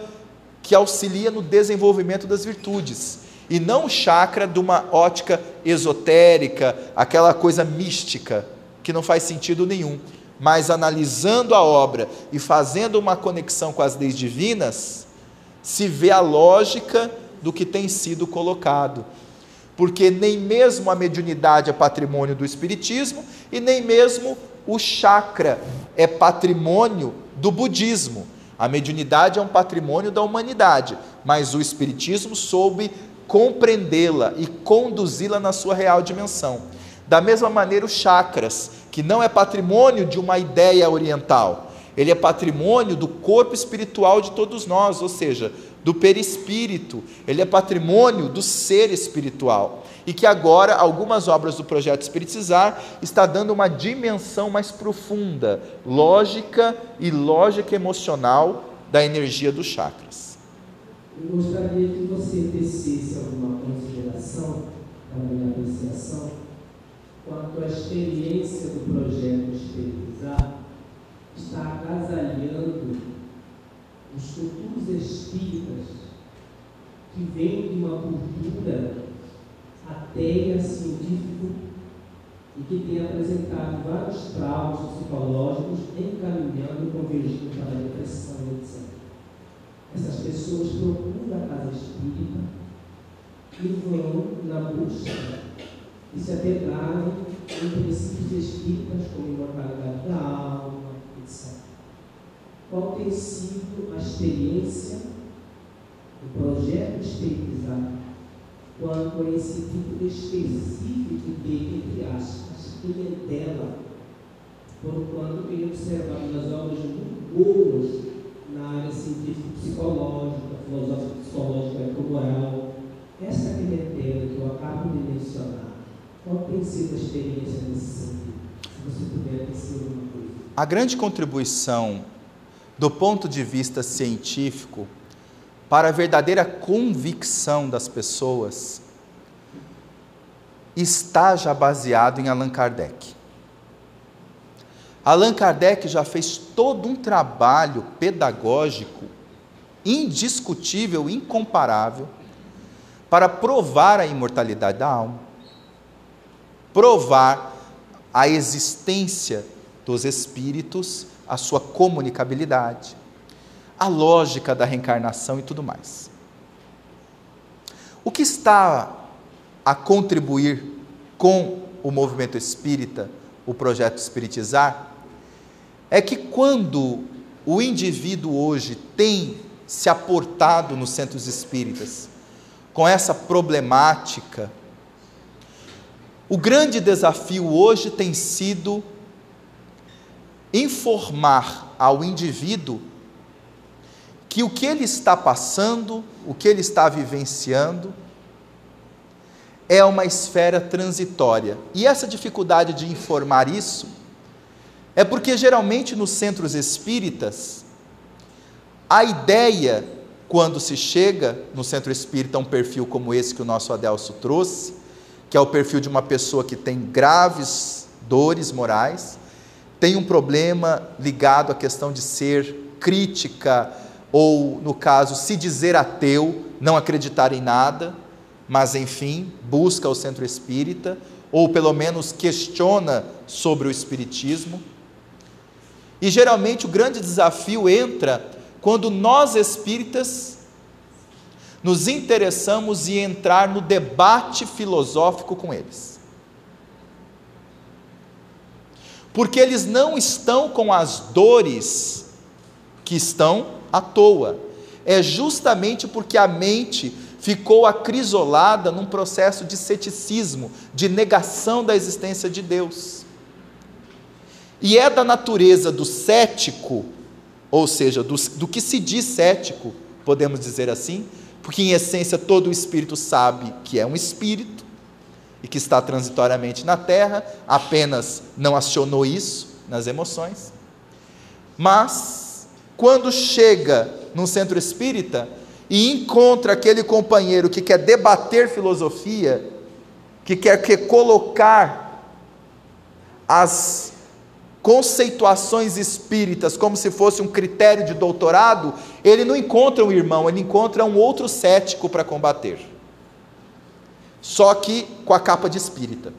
Speaker 1: que auxilia no desenvolvimento das virtudes, e não o chakra de uma ótica esotérica, aquela coisa mística, que não faz sentido nenhum, mas analisando a obra e fazendo uma conexão com as leis divinas, se vê a lógica do que tem sido colocado. Porque nem mesmo a mediunidade é patrimônio do Espiritismo e nem mesmo o chakra é patrimônio do budismo. A mediunidade é um patrimônio da humanidade, mas o Espiritismo soube compreendê-la e conduzi-la na sua real dimensão. Da mesma maneira, os chakras, que não é patrimônio de uma ideia oriental, ele é patrimônio do corpo espiritual de todos nós, ou seja, do perispírito, ele é patrimônio do ser espiritual. E que agora algumas obras do projeto Espiritizar está dando uma dimensão mais profunda, lógica e lógica emocional da energia dos chakras.
Speaker 4: Eu gostaria que você tecesse alguma consideração para minha apreciação quanto à experiência do projeto Espiritizar está agasalhando os futuros espíritas que vêm de uma cultura ateia, científico e que tem apresentado vários traumas psicológicos encaminhando convergindo para a depressão, etc. Essas pessoas procuram a casa espírita e vão na busca e se apegarem em princípios espíritas como imortalidade da alma, qual tem sido a experiência do projeto espiritizado quanto a esse tipo específico de, entre aspas, clientela, por quanto tenho observado nas obras muito boas na área científico-psicológica, filosófica psicológica e moral, essa clientela que eu acabo de mencionar, qual tem sido a experiência nesse sentido? Se você puder dizer alguma coisa.
Speaker 1: A grande contribuição do ponto de vista científico, para a verdadeira convicção das pessoas, está já baseado em Allan Kardec. Allan Kardec já fez todo um trabalho pedagógico indiscutível, incomparável, para provar a imortalidade da alma, provar a existência dos espíritos a sua comunicabilidade, a lógica da reencarnação e tudo mais. O que está a contribuir com o movimento espírita, o projeto Espiritizar, é que quando o indivíduo hoje tem se aportado nos centros espíritas com essa problemática, o grande desafio hoje tem sido informar ao indivíduo que o que ele está passando, o que ele está vivenciando, é uma esfera transitória. E essa dificuldade de informar isso É porque geralmente nos centros espíritas, a ideia, quando se chega no centro espírita, um perfil como esse que o nosso Adelso trouxe, que é o perfil de uma pessoa que tem graves dores morais, tem um problema ligado à questão de ser crítica, ou, no caso, se dizer ateu, não acreditar em nada, mas, enfim, busca o centro espírita, ou pelo menos questiona sobre o espiritismo. E geralmente o grande desafio entra quando nós espíritas nos interessamos em entrar no debate filosófico com eles. Porque eles não estão com as dores que estão à toa. É justamente porque a mente ficou acrisolada num processo de ceticismo, de negação da existência de Deus. E é da natureza do cético, ou seja, do, do que se diz cético, podemos dizer assim, porque em essência todo espírito sabe que é um espírito e que está transitoriamente na terra, apenas não acionou isso nas emoções. Mas, quando chega num centro espírita e encontra aquele companheiro que quer debater filosofia, que quer que colocar as conceituações espíritas como se fosse um critério de doutorado, ele não encontra um irmão, ele encontra um outro cético para combater. Só que com a capa de espírita.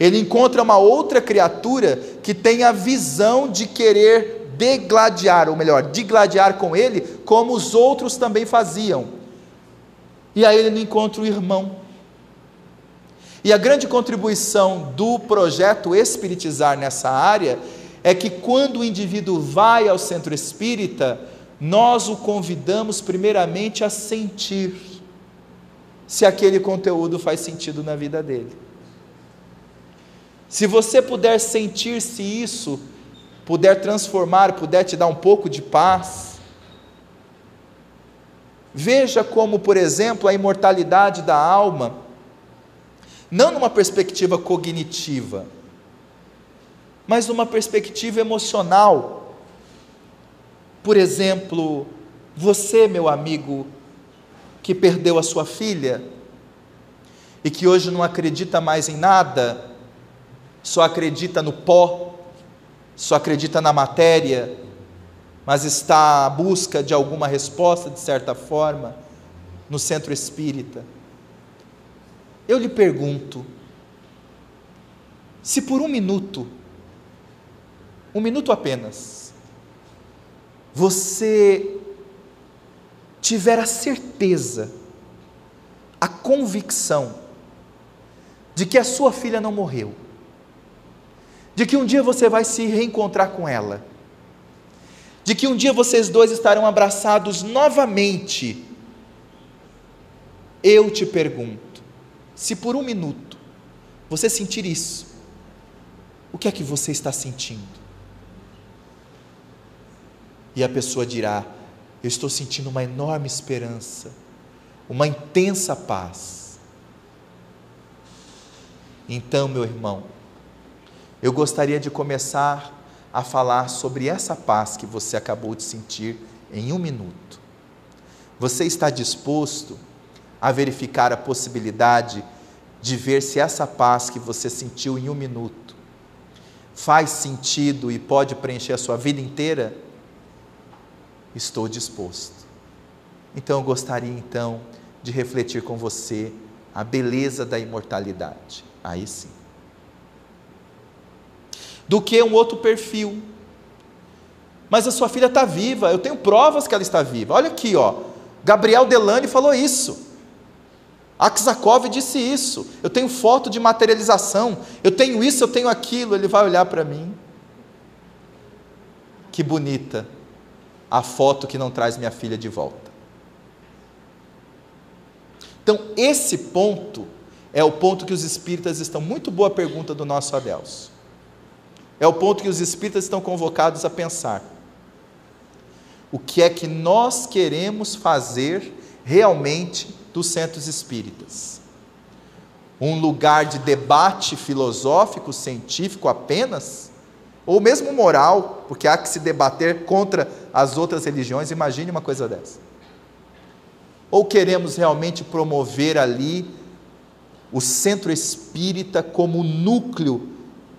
Speaker 1: Ele encontra uma outra criatura que tem a visão de querer degladiar, ou melhor, digladiar com ele, como os outros também faziam. E aí ele não encontra o irmão e a grande contribuição do projeto Espiritizar nessa área é que quando o indivíduo vai ao centro espírita, nós o convidamos primeiramente a sentir se aquele conteúdo faz sentido na vida dele. Se você puder sentir se isso puder transformar, puder te dar um pouco de paz, veja como, por exemplo, a imortalidade da alma não numa perspectiva cognitiva, mas numa perspectiva emocional. Por exemplo, você, meu amigo, que perdeu a sua filha e que hoje não acredita mais em nada, só acredita no pó, só acredita na matéria, mas está à busca de alguma resposta, de certa forma, no centro espírita. Eu lhe pergunto: se por um minuto, um minuto apenas, você tiver a certeza, a convicção de que a sua filha não morreu, de que um dia você vai se reencontrar com ela, de que um dia vocês dois estarão abraçados novamente, eu te pergunto, se por um minuto você sentir isso, o que é que você está sentindo? E a pessoa dirá: Eu estou sentindo uma enorme esperança, uma intensa paz. Então, meu irmão, eu gostaria de começar a falar sobre essa paz que você acabou de sentir em um minuto. Você está disposto a verificar a possibilidade de ver se essa paz que você sentiu em um minuto faz sentido e pode preencher a sua vida inteira? Estou disposto. Então eu gostaria então de refletir com você a beleza da imortalidade. Aí sim. Do que um outro perfil. Mas a sua filha está viva, eu tenho provas que ela está viva. Olha aqui, ó. Gabriel Delane falou isso. Aksakov disse isso. Eu tenho foto de materialização. Eu tenho isso, eu tenho aquilo. Ele vai olhar para mim. Que bonita a foto que não traz minha filha de volta. Então, esse ponto é o ponto que os espíritas estão. Muito boa pergunta do nosso Adelso. É o ponto que os espíritas estão convocados a pensar. O que é que nós queremos fazer realmente dos centros espíritas. um lugar de debate filosófico, científico apenas, ou mesmo moral, porque há que se debater contra as outras religiões, imagine uma coisa dessa. Ou queremos realmente promover ali o centro espírita como núcleo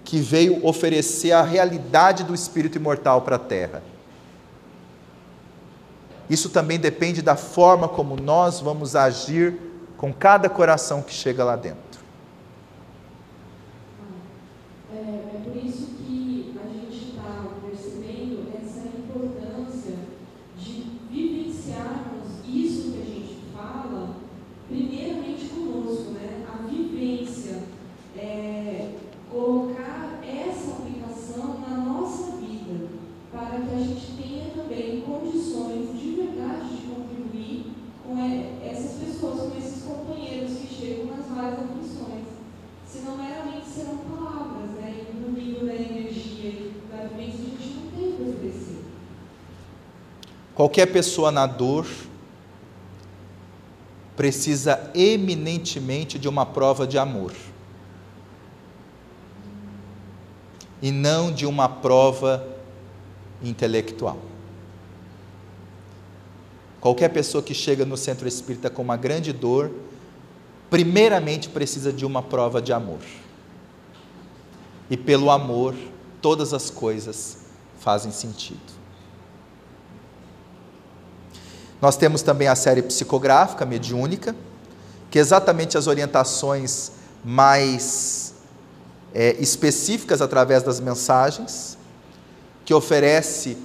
Speaker 1: que veio oferecer a realidade do espírito imortal para a terra? Isso também depende da forma como nós vamos agir com cada coração que chega lá dentro. Qualquer pessoa na dor precisa eminentemente de uma prova de amor. E não de uma prova intelectual. Qualquer pessoa que chega no centro espírita com uma grande dor, primeiramente precisa de uma prova de amor. E pelo amor, todas as coisas fazem sentido. Nós temos também a série psicográfica, mediúnica, que é exatamente as orientações mais é, específicas através das mensagens, que oferece,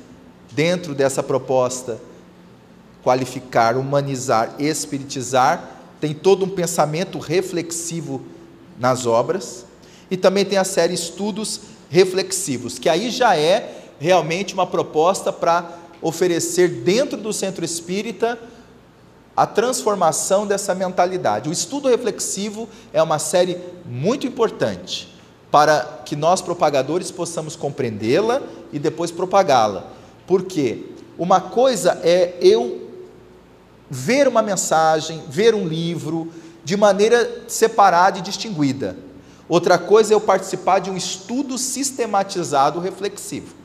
Speaker 1: dentro dessa proposta, qualificar, humanizar, espiritizar, tem todo um pensamento reflexivo nas obras, e também tem a série Estudos Reflexivos, que aí já é realmente uma proposta para oferecer dentro do centro espírita a transformação dessa mentalidade. O estudo reflexivo é uma série muito importante para que nós propagadores possamos compreendê-la e depois propagá-la. Porque uma coisa é eu ver uma mensagem, ver um livro de maneira separada e distinguida. Outra coisa é eu participar de um estudo sistematizado reflexivo.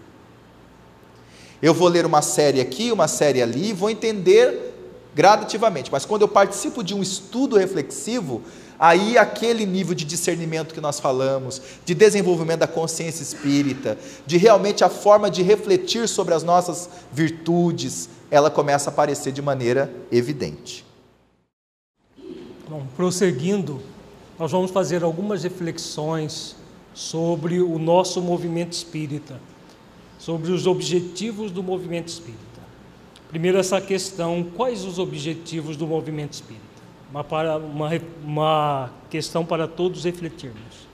Speaker 1: Eu vou ler uma série aqui, uma série ali, vou entender gradativamente, mas quando eu participo de um estudo reflexivo, aí aquele nível de discernimento que nós falamos, de desenvolvimento da consciência espírita, de realmente a forma de refletir sobre as nossas virtudes, ela começa a aparecer de maneira evidente.
Speaker 5: Bom, prosseguindo, nós vamos fazer algumas reflexões sobre o nosso movimento espírita sobre os objetivos do movimento espírita. Primeiro, essa questão: quais os objetivos do movimento espírita? Uma, para, uma, uma questão para todos refletirmos.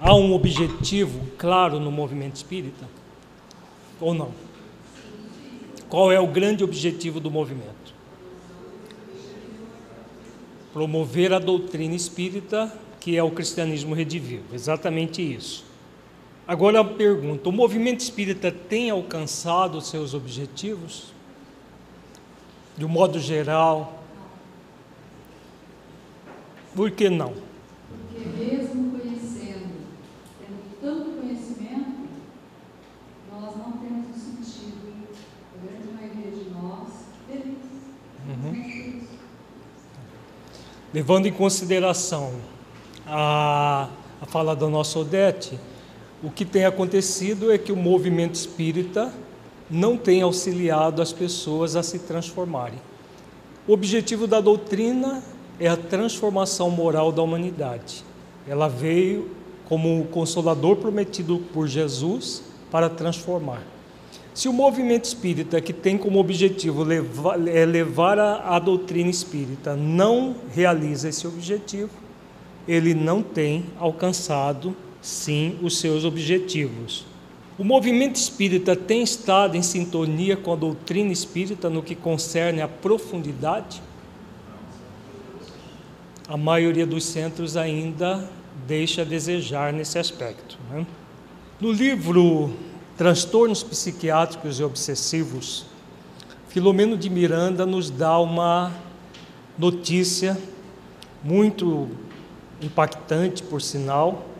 Speaker 5: Há um objetivo claro no movimento espírita? Ou não? Qual é o grande objetivo do movimento? Promover a doutrina espírita, que é o cristianismo redivivo. Exatamente isso. Agora a pergunta: o movimento espírita tem alcançado os seus objetivos? De um modo geral? Por que não?
Speaker 3: Porque mesmo conhecendo, tendo tanto conhecimento, nós não temos o sentido, a grande maioria de nós, feliz. Uhum.
Speaker 5: Levando em consideração a, a fala da nossa Odete, o que tem acontecido é que o movimento espírita não tem auxiliado as pessoas a se transformarem. O objetivo da doutrina é a transformação moral da humanidade. Ela veio como o consolador prometido por Jesus para transformar. Se o movimento espírita, que tem como objetivo levar, é levar a, a doutrina espírita, não realiza esse objetivo, ele não tem alcançado sim os seus objetivos. O movimento espírita tem estado em sintonia com a doutrina espírita no que concerne à profundidade? A maioria dos centros ainda deixa a desejar nesse aspecto. Né? No livro Transtornos Psiquiátricos e Obsessivos, Filomeno de Miranda nos dá uma notícia muito impactante, por sinal,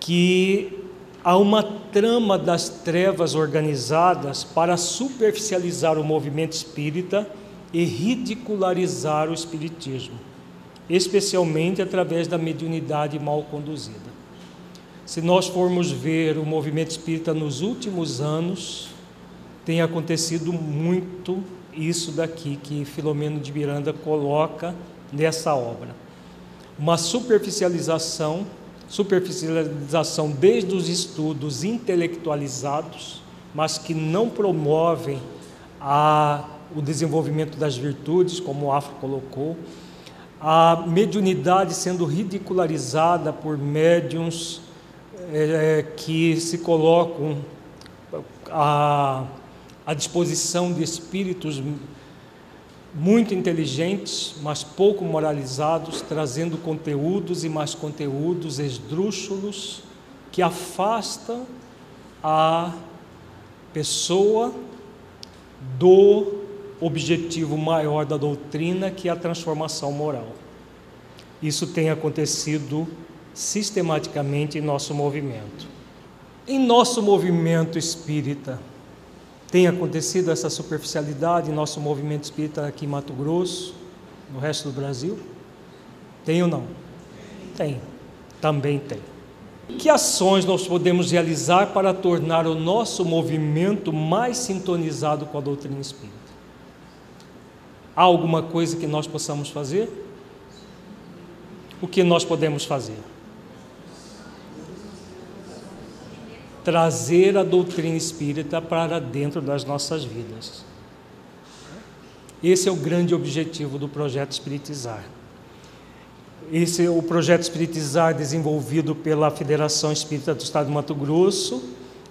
Speaker 5: que há uma trama das trevas organizadas para superficializar o movimento espírita e ridicularizar o espiritismo, especialmente através da mediunidade mal conduzida. Se nós formos ver o movimento espírita nos últimos anos, tem acontecido muito isso daqui que Filomeno de Miranda coloca nessa obra. Uma superficialização, superficialização desde os estudos intelectualizados, mas que não promovem a, o desenvolvimento das virtudes, como o Afro colocou, a mediunidade sendo ridicularizada por médiums é, que se colocam a à disposição de espíritos muito inteligentes, mas pouco moralizados, trazendo conteúdos e mais conteúdos esdrúxulos que afastam a pessoa do objetivo maior da doutrina, que é a transformação moral. Isso tem acontecido sistematicamente em nosso movimento. Em nosso movimento espírita, tem acontecido essa superficialidade em nosso movimento espírita aqui em Mato Grosso, no resto do Brasil? Tem ou não? Tem. Também tem. Que ações nós podemos realizar para tornar o nosso movimento mais sintonizado com a doutrina espírita? Há alguma coisa que nós possamos fazer? O que nós podemos fazer? Trazer a doutrina espírita para dentro das nossas vidas. Esse é o grande objetivo do projeto Espiritizar. Esse é o projeto Espiritizar desenvolvido pela Federação Espírita do Estado de Mato Grosso,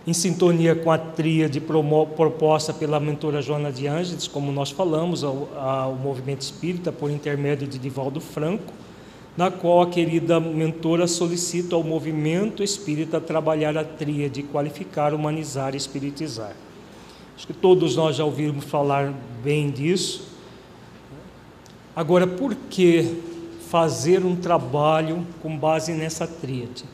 Speaker 5: em sintonia com a tríade proposta pela mentora Joana de Ângeles, como nós falamos, ao, ao movimento espírita por intermédio de Divaldo Franco, na qual a querida mentora solicita ao movimento espírita trabalhar a tríade, qualificar, humanizar e espiritizar. Acho que todos nós já ouvimos falar bem disso. Agora, por que fazer um trabalho com base nessa tríade?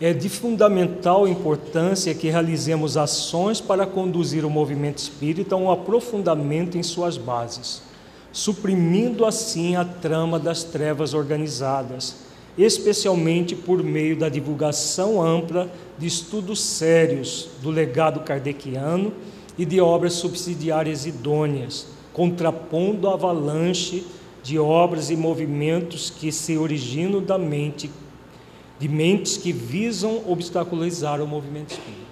Speaker 5: É de fundamental importância que realizemos ações para conduzir o movimento espírita a um aprofundamento em suas bases suprimindo assim a trama das trevas organizadas, especialmente por meio da divulgação ampla de estudos sérios do legado kardeciano e de obras subsidiárias idôneas, contrapondo a avalanche de obras e movimentos que se originam da mente, de mentes que visam obstaculizar o movimento espírita.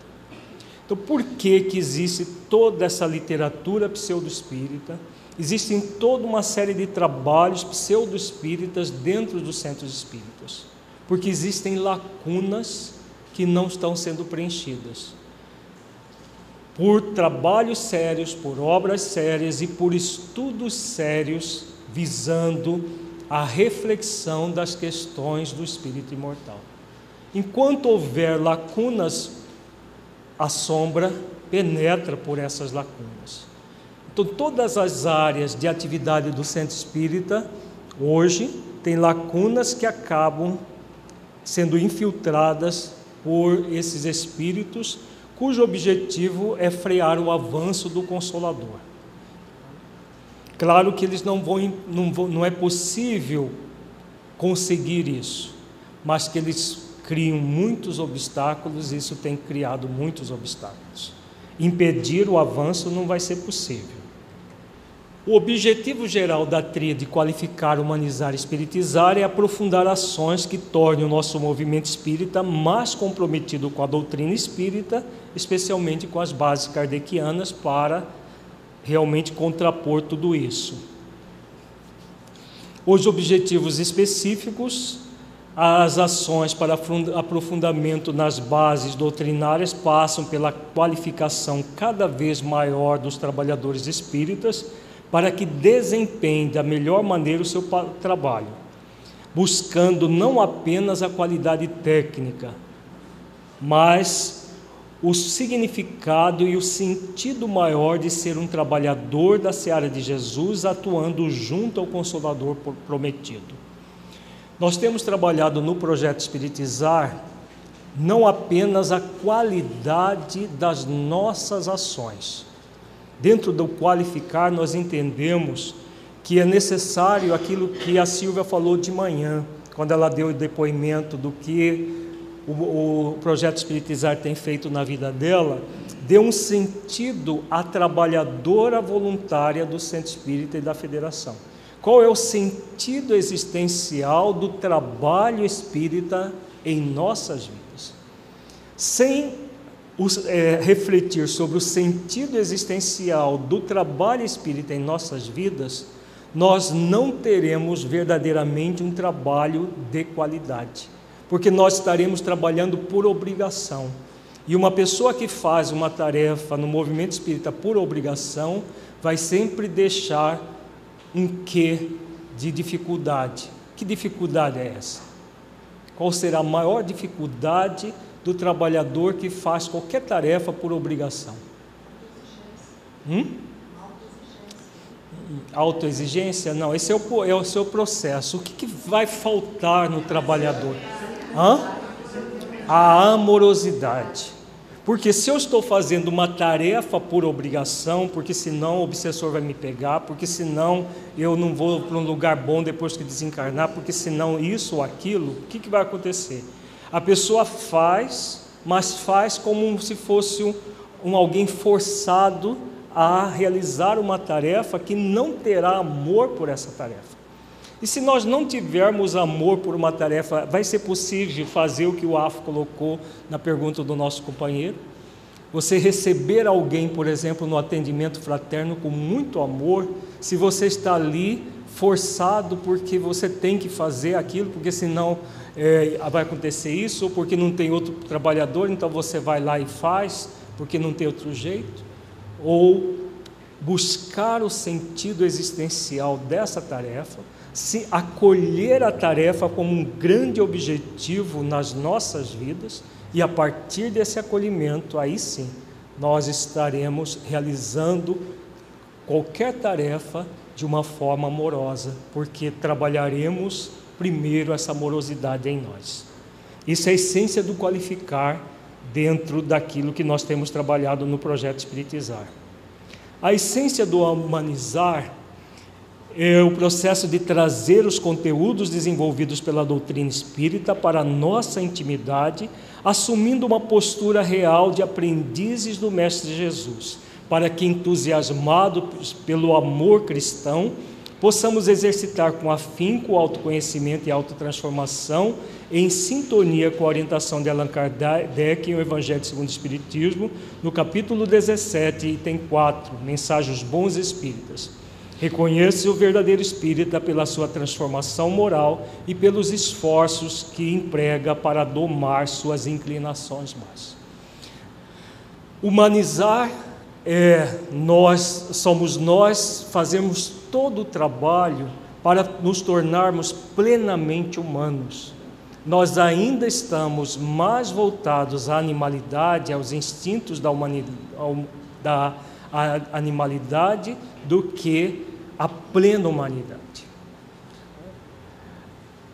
Speaker 5: Então, por que, que existe toda essa literatura pseudo-espírita? Existem toda uma série de trabalhos pseudo-espíritas dentro dos centros espíritas, porque existem lacunas que não estão sendo preenchidas. Por trabalhos sérios, por obras sérias e por estudos sérios visando a reflexão das questões do espírito imortal. Enquanto houver lacunas, a sombra penetra por essas lacunas. Então, todas as áreas de atividade do centro espírita, hoje, têm lacunas que acabam sendo infiltradas por esses espíritos, cujo objetivo é frear o avanço do Consolador. Claro que eles não vão, não, vão, não é possível conseguir isso, mas que eles criam muitos obstáculos, isso tem criado muitos obstáculos. Impedir o avanço não vai ser possível. O objetivo geral da tríade qualificar, humanizar e espiritizar é aprofundar ações que tornem o nosso movimento espírita mais comprometido com a doutrina espírita, especialmente com as bases kardecianas, para realmente contrapor tudo isso. Os objetivos específicos, as ações para aprofundamento nas bases doutrinárias passam pela qualificação cada vez maior dos trabalhadores espíritas para que desempenhe da melhor maneira o seu trabalho, buscando não apenas a qualidade técnica, mas o significado e o sentido maior de ser um trabalhador da seara de Jesus, atuando junto ao Consolador prometido. Nós temos trabalhado no projeto Espiritizar não apenas a qualidade das nossas ações. Dentro do qualificar, nós entendemos que é necessário aquilo que a Silvia falou de manhã, quando ela deu o depoimento do que o, o projeto Espiritizar tem feito na vida dela, deu um sentido à trabalhadora voluntária do Centro Espírita e da Federação. Qual é o sentido existencial do trabalho espírita em nossas vidas? Sem os, é, refletir sobre o sentido existencial do trabalho espírita em nossas vidas, nós não teremos verdadeiramente um trabalho de qualidade, porque nós estaremos trabalhando por obrigação e uma pessoa que faz uma tarefa no movimento espírita por obrigação vai sempre deixar um quê de dificuldade. Que dificuldade é essa? Qual será a maior dificuldade do trabalhador que faz qualquer tarefa por obrigação? Hum? Autoexigência? Não, esse é o, é o seu processo. O que, que vai faltar no trabalhador? Hã? a amorosidade. Porque se eu estou fazendo uma tarefa por obrigação, porque senão o obsessor vai me pegar, porque senão eu não vou para um lugar bom depois que desencarnar, porque senão isso ou aquilo, o que, que vai acontecer? A pessoa faz, mas faz como se fosse um, um alguém forçado a realizar uma tarefa que não terá amor por essa tarefa. E se nós não tivermos amor por uma tarefa, vai ser possível fazer o que o AF colocou na pergunta do nosso companheiro? Você receber alguém, por exemplo, no atendimento fraterno com muito amor, se você está ali forçado porque você tem que fazer aquilo, porque senão é, vai acontecer isso, ou porque não tem outro trabalhador, então você vai lá e faz, porque não tem outro jeito, ou buscar o sentido existencial dessa tarefa se acolher a tarefa como um grande objetivo nas nossas vidas e a partir desse acolhimento, aí sim, nós estaremos realizando qualquer tarefa de uma forma amorosa, porque trabalharemos primeiro essa amorosidade em nós. Isso é a essência do qualificar dentro daquilo que nós temos trabalhado no projeto Espiritizar. A essência do humanizar é o processo de trazer os conteúdos desenvolvidos pela doutrina espírita para a nossa intimidade, assumindo uma postura real de aprendizes do Mestre Jesus, para que, entusiasmados pelo amor cristão, possamos exercitar com afinco o autoconhecimento e autotransformação em sintonia com a orientação de Allan Kardec em O Evangelho segundo o Espiritismo, no capítulo 17, item 4, Mensagens Bons Espíritas. Reconheça o verdadeiro espírita pela sua transformação moral e pelos esforços que emprega para domar suas inclinações más. Humanizar é nós, somos nós, fazemos todo o trabalho para nos tornarmos plenamente humanos. Nós ainda estamos mais voltados à animalidade, aos instintos da, da animalidade, do que a plena humanidade.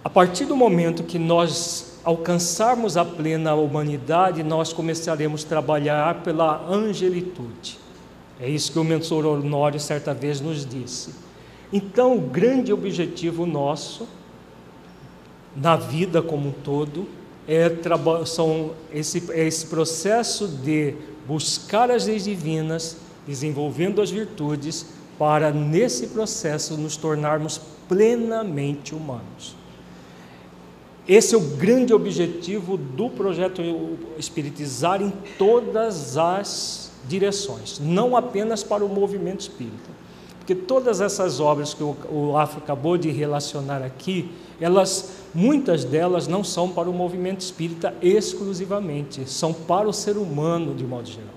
Speaker 5: A partir do momento que nós alcançarmos a plena humanidade, nós começaremos a trabalhar pela angelitude. É isso que o mentor Honório certa vez nos disse. Então, o grande objetivo nosso na vida como um todo é, são esse, é esse processo de buscar as leis divinas, desenvolvendo as virtudes para, nesse processo, nos tornarmos plenamente humanos. Esse é o grande objetivo do projeto Espiritizar em todas as direções, não apenas para o movimento espírita. Porque todas essas obras que o, Afro acabou de relacionar aqui, elas, muitas delas não são para o movimento espírita exclusivamente, são para o ser humano de modo geral.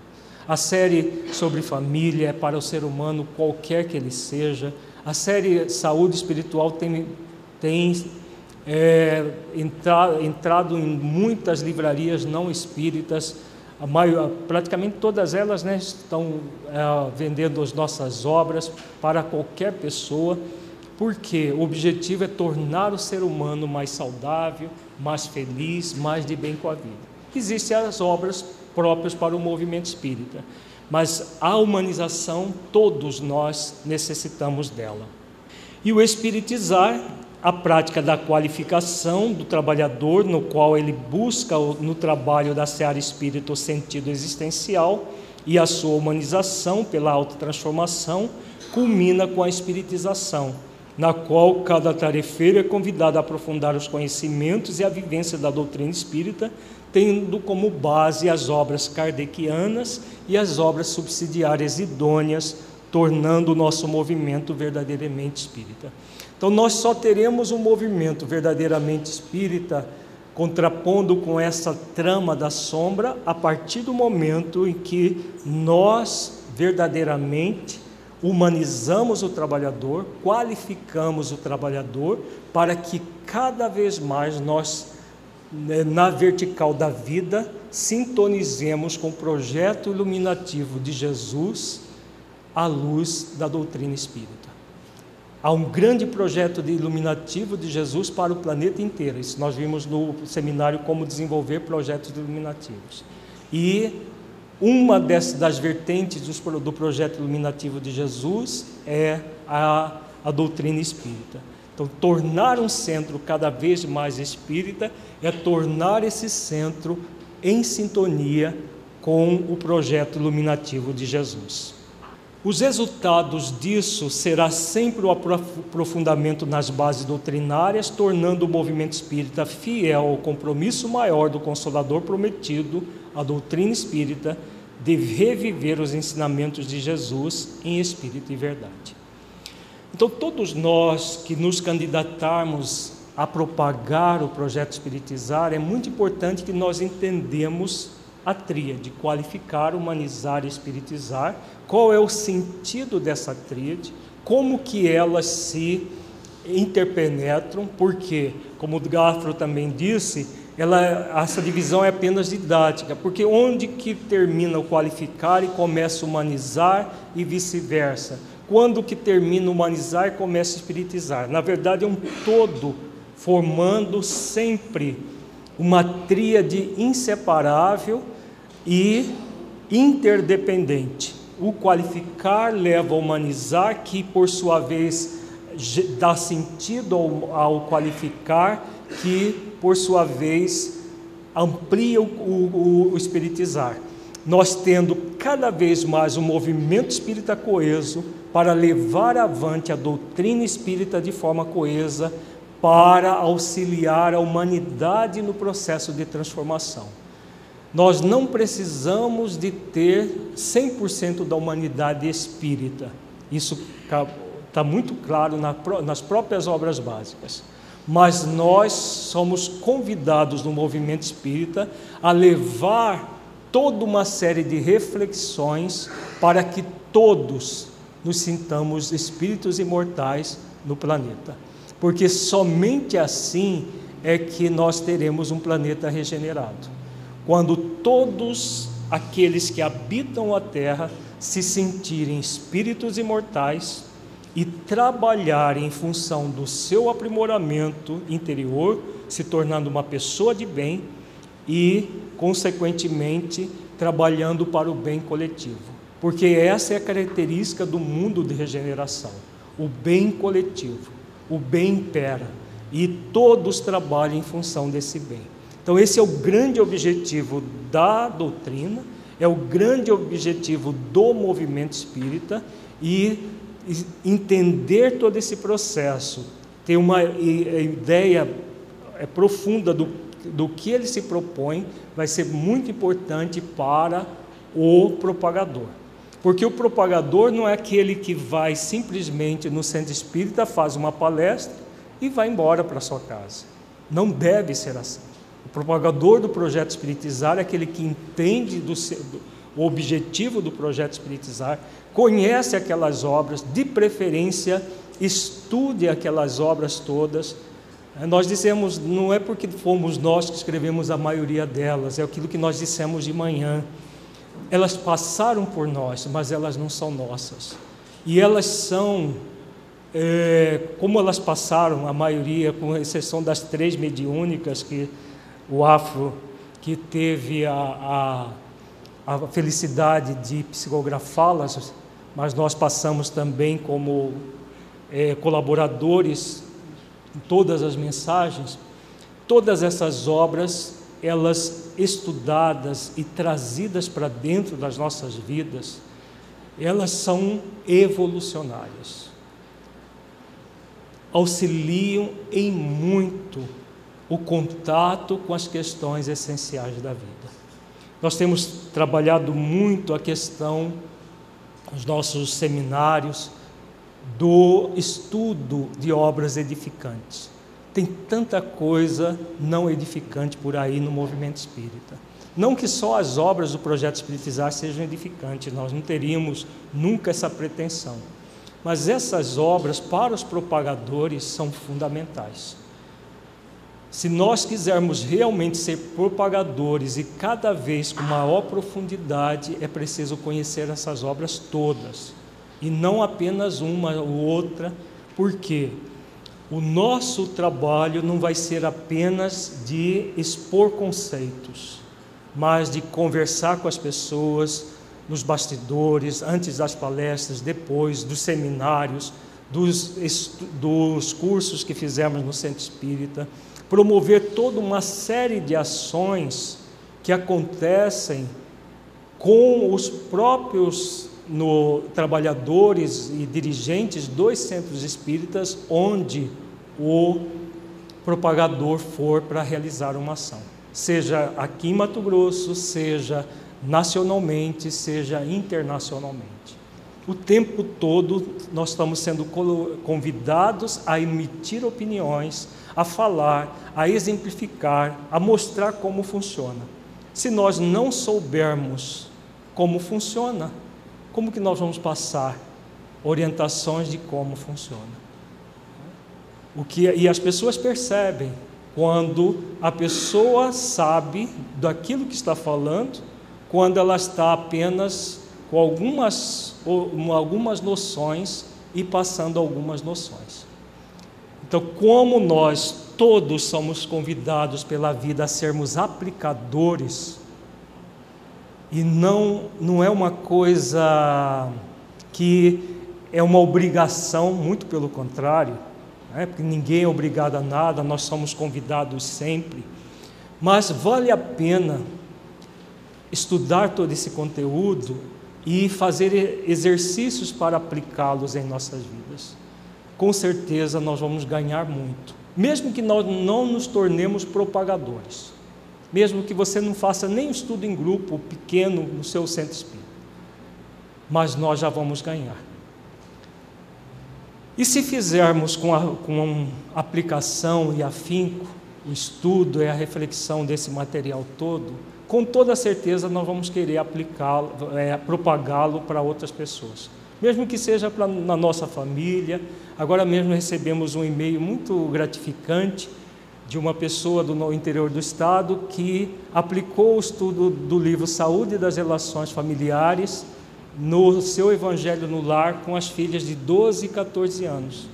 Speaker 5: A série sobre família é para o ser humano, qualquer que ele seja. A série Saúde Espiritual tem, tem é, entra, entrado em muitas livrarias não espíritas. Maior, praticamente todas elas né, estão é, vendendo as nossas obras para qualquer pessoa, porque o objetivo é tornar o ser humano mais saudável, mais feliz, mais de bem com a vida. Existem as obras próprias para o movimento espírita, mas a humanização, todos nós necessitamos dela. E o espiritizar, a prática da qualificação do trabalhador, no qual ele busca no trabalho da seara espírita o sentido existencial e a sua humanização pela autotransformação, culmina com a espiritização na qual cada tarefeiro é convidado a aprofundar os conhecimentos e a vivência da doutrina espírita, tendo como base as obras kardecianas e as obras subsidiárias idôneas, tornando o nosso movimento verdadeiramente espírita. Então, nós só teremos um movimento verdadeiramente espírita, contrapondo com essa trama da sombra, a partir do momento em que nós verdadeiramente humanizamos o trabalhador, qualificamos o trabalhador para que cada vez mais nós, né, na vertical da vida, sintonizemos com o projeto iluminativo de Jesus à luz da doutrina espírita. Há um grande projeto de iluminativo de Jesus para o planeta inteiro. Isso nós vimos no seminário Como Desenvolver Projetos Iluminativos. E uma das, das vertentes do, do projeto iluminativo de Jesus é a, a doutrina espírita. Então, tornar um centro cada vez mais espírita é tornar esse centro em sintonia com o projeto iluminativo de Jesus. Os resultados disso será sempre o aprofundamento nas bases doutrinárias, tornando o movimento espírita fiel ao compromisso maior do Consolador prometido, a doutrina espírita, de reviver os ensinamentos de Jesus em espírito e verdade. Então, todos nós que nos candidatarmos a propagar o projeto Espiritizar, é muito importante que nós entendemos a tríade, qualificar, humanizar e espiritizar, qual é o sentido dessa tríade, como que elas se interpenetram, porque, como o Gafro também disse, ela, essa divisão é apenas didática, porque onde que termina o qualificar e começa humanizar e vice-versa? Quando que termina humanizar e começa a espiritizar? Na verdade, é um todo formando sempre uma tríade inseparável e interdependente. O qualificar leva a humanizar, que por sua vez dá sentido ao, ao qualificar, que por sua vez, amplia o, o, o espiritizar. Nós tendo cada vez mais um movimento espírita coeso para levar avante a doutrina espírita de forma coesa, para auxiliar a humanidade no processo de transformação. Nós não precisamos de ter 100% da humanidade espírita. Isso está muito claro nas próprias obras básicas mas nós somos convidados no movimento espírita a levar toda uma série de reflexões para que todos nos sintamos espíritos imortais no planeta. Porque somente assim é que nós teremos um planeta regenerado. Quando todos aqueles que habitam a Terra se sentirem espíritos imortais, e trabalhar em função do seu aprimoramento interior, se tornando uma pessoa de bem e, consequentemente, trabalhando para o bem coletivo. Porque essa é a característica do mundo de regeneração: o bem coletivo, o bem impera e todos trabalham em função desse bem. Então, esse é o grande objetivo da doutrina, é o grande objetivo do movimento espírita e entender todo esse processo, ter uma ideia é, profunda do, do que ele se propõe, vai ser muito importante para o propagador. Porque o propagador não é aquele que vai simplesmente no centro espírita, faz uma palestra e vai embora para sua casa. Não deve ser assim. O propagador do projeto espiritizar é aquele que entende do, do o objetivo do projeto espiritizar, conhece aquelas obras, de preferência estude aquelas obras todas. Nós dissemos, não é porque fomos nós que escrevemos a maioria delas, é aquilo que nós dissemos de manhã. Elas passaram por nós, mas elas não são nossas. E elas são é, como elas passaram, a maioria, com exceção das três mediúnicas que o Afro que teve a, a, a felicidade de psicografá-las, mas nós passamos também como é, colaboradores em todas as mensagens. Todas essas obras, elas estudadas e trazidas para dentro das nossas vidas, elas são evolucionárias. Auxiliam em muito o contato com as questões essenciais da vida. Nós temos trabalhado muito a questão, nos nossos seminários, do estudo de obras edificantes. Tem tanta coisa não edificante por aí no movimento espírita. Não que só as obras do projeto Espiritizar sejam edificantes, nós não teríamos nunca essa pretensão. Mas essas obras, para os propagadores, são fundamentais. Se nós quisermos realmente ser propagadores e cada vez com maior profundidade, é preciso conhecer essas obras todas e não apenas uma ou outra, porque o nosso trabalho não vai ser apenas de expor conceitos, mas de conversar com as pessoas nos bastidores, antes das palestras, depois dos seminários, dos, dos cursos que fizemos no Centro Espírita promover toda uma série de ações que acontecem com os próprios no, trabalhadores e dirigentes dos centros espíritas, onde o propagador for para realizar uma ação, seja aqui em Mato Grosso, seja nacionalmente, seja internacionalmente. O tempo todo nós estamos sendo convidados a emitir opiniões a falar, a exemplificar, a mostrar como funciona. Se nós não soubermos como funciona, como que nós vamos passar orientações de como funciona? O que e as pessoas percebem quando a pessoa sabe daquilo que está falando, quando ela está apenas com algumas, algumas noções e passando algumas noções. Então, como nós todos somos convidados pela vida a sermos aplicadores, e não, não é uma coisa que é uma obrigação, muito pelo contrário, né? porque ninguém é obrigado a nada, nós somos convidados sempre, mas vale a pena estudar todo esse conteúdo e fazer exercícios para aplicá-los em nossas vidas com certeza nós vamos ganhar muito. Mesmo que nós não nos tornemos propagadores, mesmo que você não faça nem estudo em grupo pequeno no seu centro espírita, mas nós já vamos ganhar. E se fizermos com, a, com a aplicação e afinco, o estudo e a reflexão desse material todo, com toda certeza nós vamos querer aplicá-lo, é, propagá-lo para outras pessoas mesmo que seja pra, na nossa família. Agora mesmo recebemos um e-mail muito gratificante de uma pessoa do interior do estado que aplicou o estudo do livro Saúde das Relações Familiares no seu evangelho no lar com as filhas de 12 e 14 anos.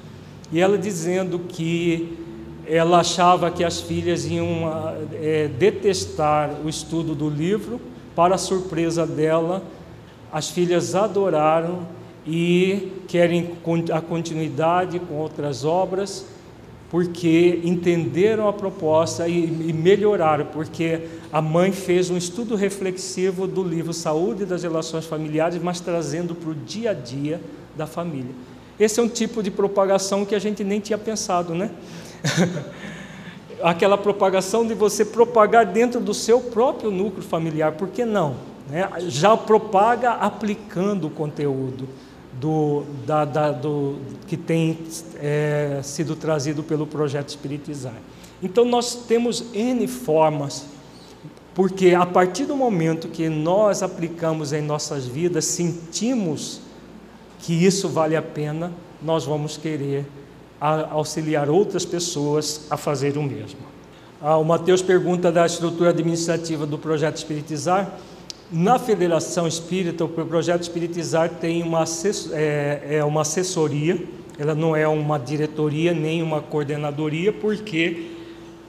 Speaker 5: E ela dizendo que ela achava que as filhas iam é, detestar o estudo do livro, para a surpresa dela, as filhas adoraram e querem a continuidade com outras obras, porque entenderam a proposta e, melhoraram, porque a mãe fez um estudo reflexivo do livro Saúde das Relações Familiares, mas trazendo para o dia a dia da família. Esse é um tipo de propagação que a gente nem tinha pensado, né? Aquela propagação de você propagar dentro do seu próprio núcleo familiar, por que não? Né? Já propaga aplicando o conteúdo do, da, da, do, que tem é, sido trazido pelo projeto Espiritizar. Então, nós temos N formas, porque a partir do momento que nós aplicamos em nossas vidas, sentimos que isso vale a pena, nós vamos querer auxiliar outras pessoas a fazer o mesmo. Ah, o Mateus pergunta da estrutura administrativa do projeto Espiritizar. Na Federação Espírita, o projeto Espiritizar tem uma, é, é uma assessoria ela não é uma diretoria nem uma coordenadoria, porque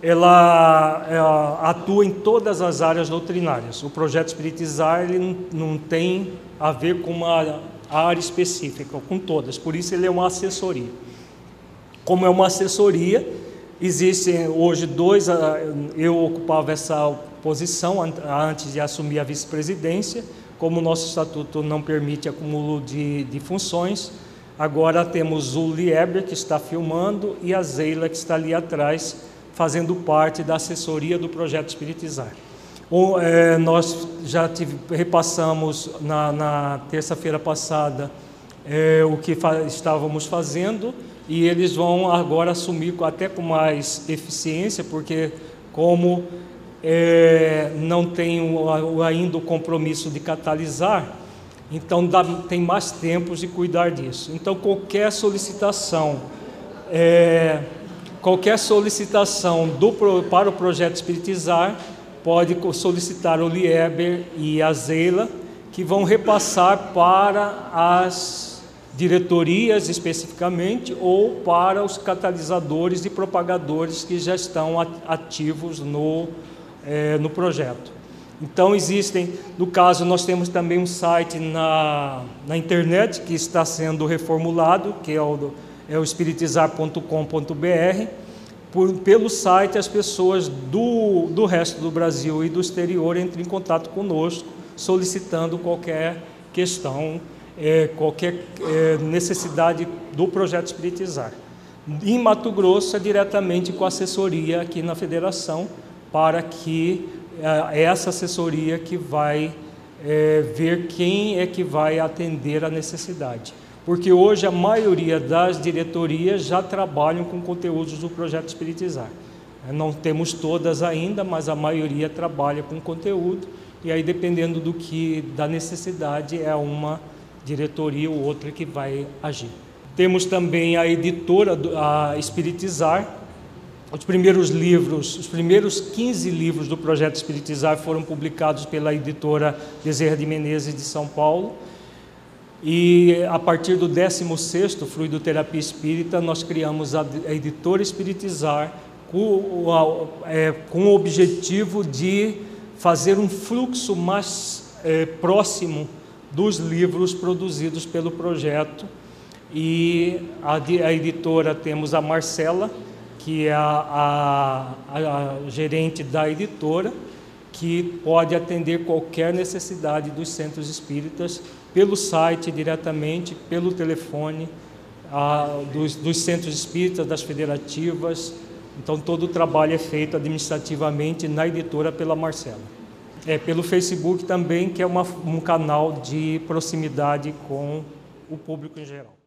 Speaker 5: ela, ela, atua em todas as áreas doutrinárias. O projeto Espiritizar ele não, tem a ver com uma área específica, com todas, por isso ele é uma assessoria. Como é uma assessoria, existem hoje dois, eu ocupava essa posição antes de assumir a vice-presidência, como o nosso estatuto não permite acúmulo de, de funções, agora temos o Lieber, que está filmando, e a Zeila, que está ali atrás, fazendo parte da assessoria do projeto Espiritizar. O, é, nós já tive, repassamos na, na terça-feira passada é, o que fa estávamos fazendo e eles vão agora assumir até com mais eficiência, porque como é, não tem o, ainda o compromisso de catalisar, então dá, tem mais tempo de cuidar disso. Então qualquer solicitação é, qualquer solicitação do, para o projeto Espiritizar pode solicitar o Lieber e a Zeila, que vão repassar para as diretorias especificamente ou para os catalisadores e propagadores que já estão ativos no, é, no projeto. Então existem, no caso nós temos também um site na, na internet que está sendo reformulado, que é o é o espiritizar.com.br. Por, pelo site, as pessoas do, do resto do Brasil e do exterior entram em contato conosco, solicitando qualquer questão, é, qualquer é, necessidade do projeto Espiritizar. Em Mato Grosso, é diretamente com assessoria aqui na federação, para que é, essa assessoria que vai é, ver quem é que vai atender a necessidade porque hoje a maioria das diretorias já trabalham com conteúdos do projeto Espiritizar. É, não temos todas ainda, mas a maioria trabalha com conteúdo e aí dependendo do que da necessidade é uma diretoria ou outra que vai agir. Temos também a editora a Espiritizar. Os primeiros livros, os primeiros 15 livros do projeto Espiritizar foram publicados pela editora Bezerra de Menezes de São Paulo e a partir do 16º Fluidoterapia Espírita, nós criamos a editora Espiritizar com, é, com o objetivo de fazer um fluxo mais é, próximo dos livros produzidos pelo projeto. E a, a editora temos a Marcela, que é a, a, a gerente da editora, que pode atender qualquer necessidade dos centros espíritas pelo site diretamente, pelo telefone, a, dos, dos centros espíritas, das federativas. Então, todo o trabalho é feito administrativamente na editora pela Marcela. É pelo Facebook também, que é uma, um canal de proximidade com o público em geral.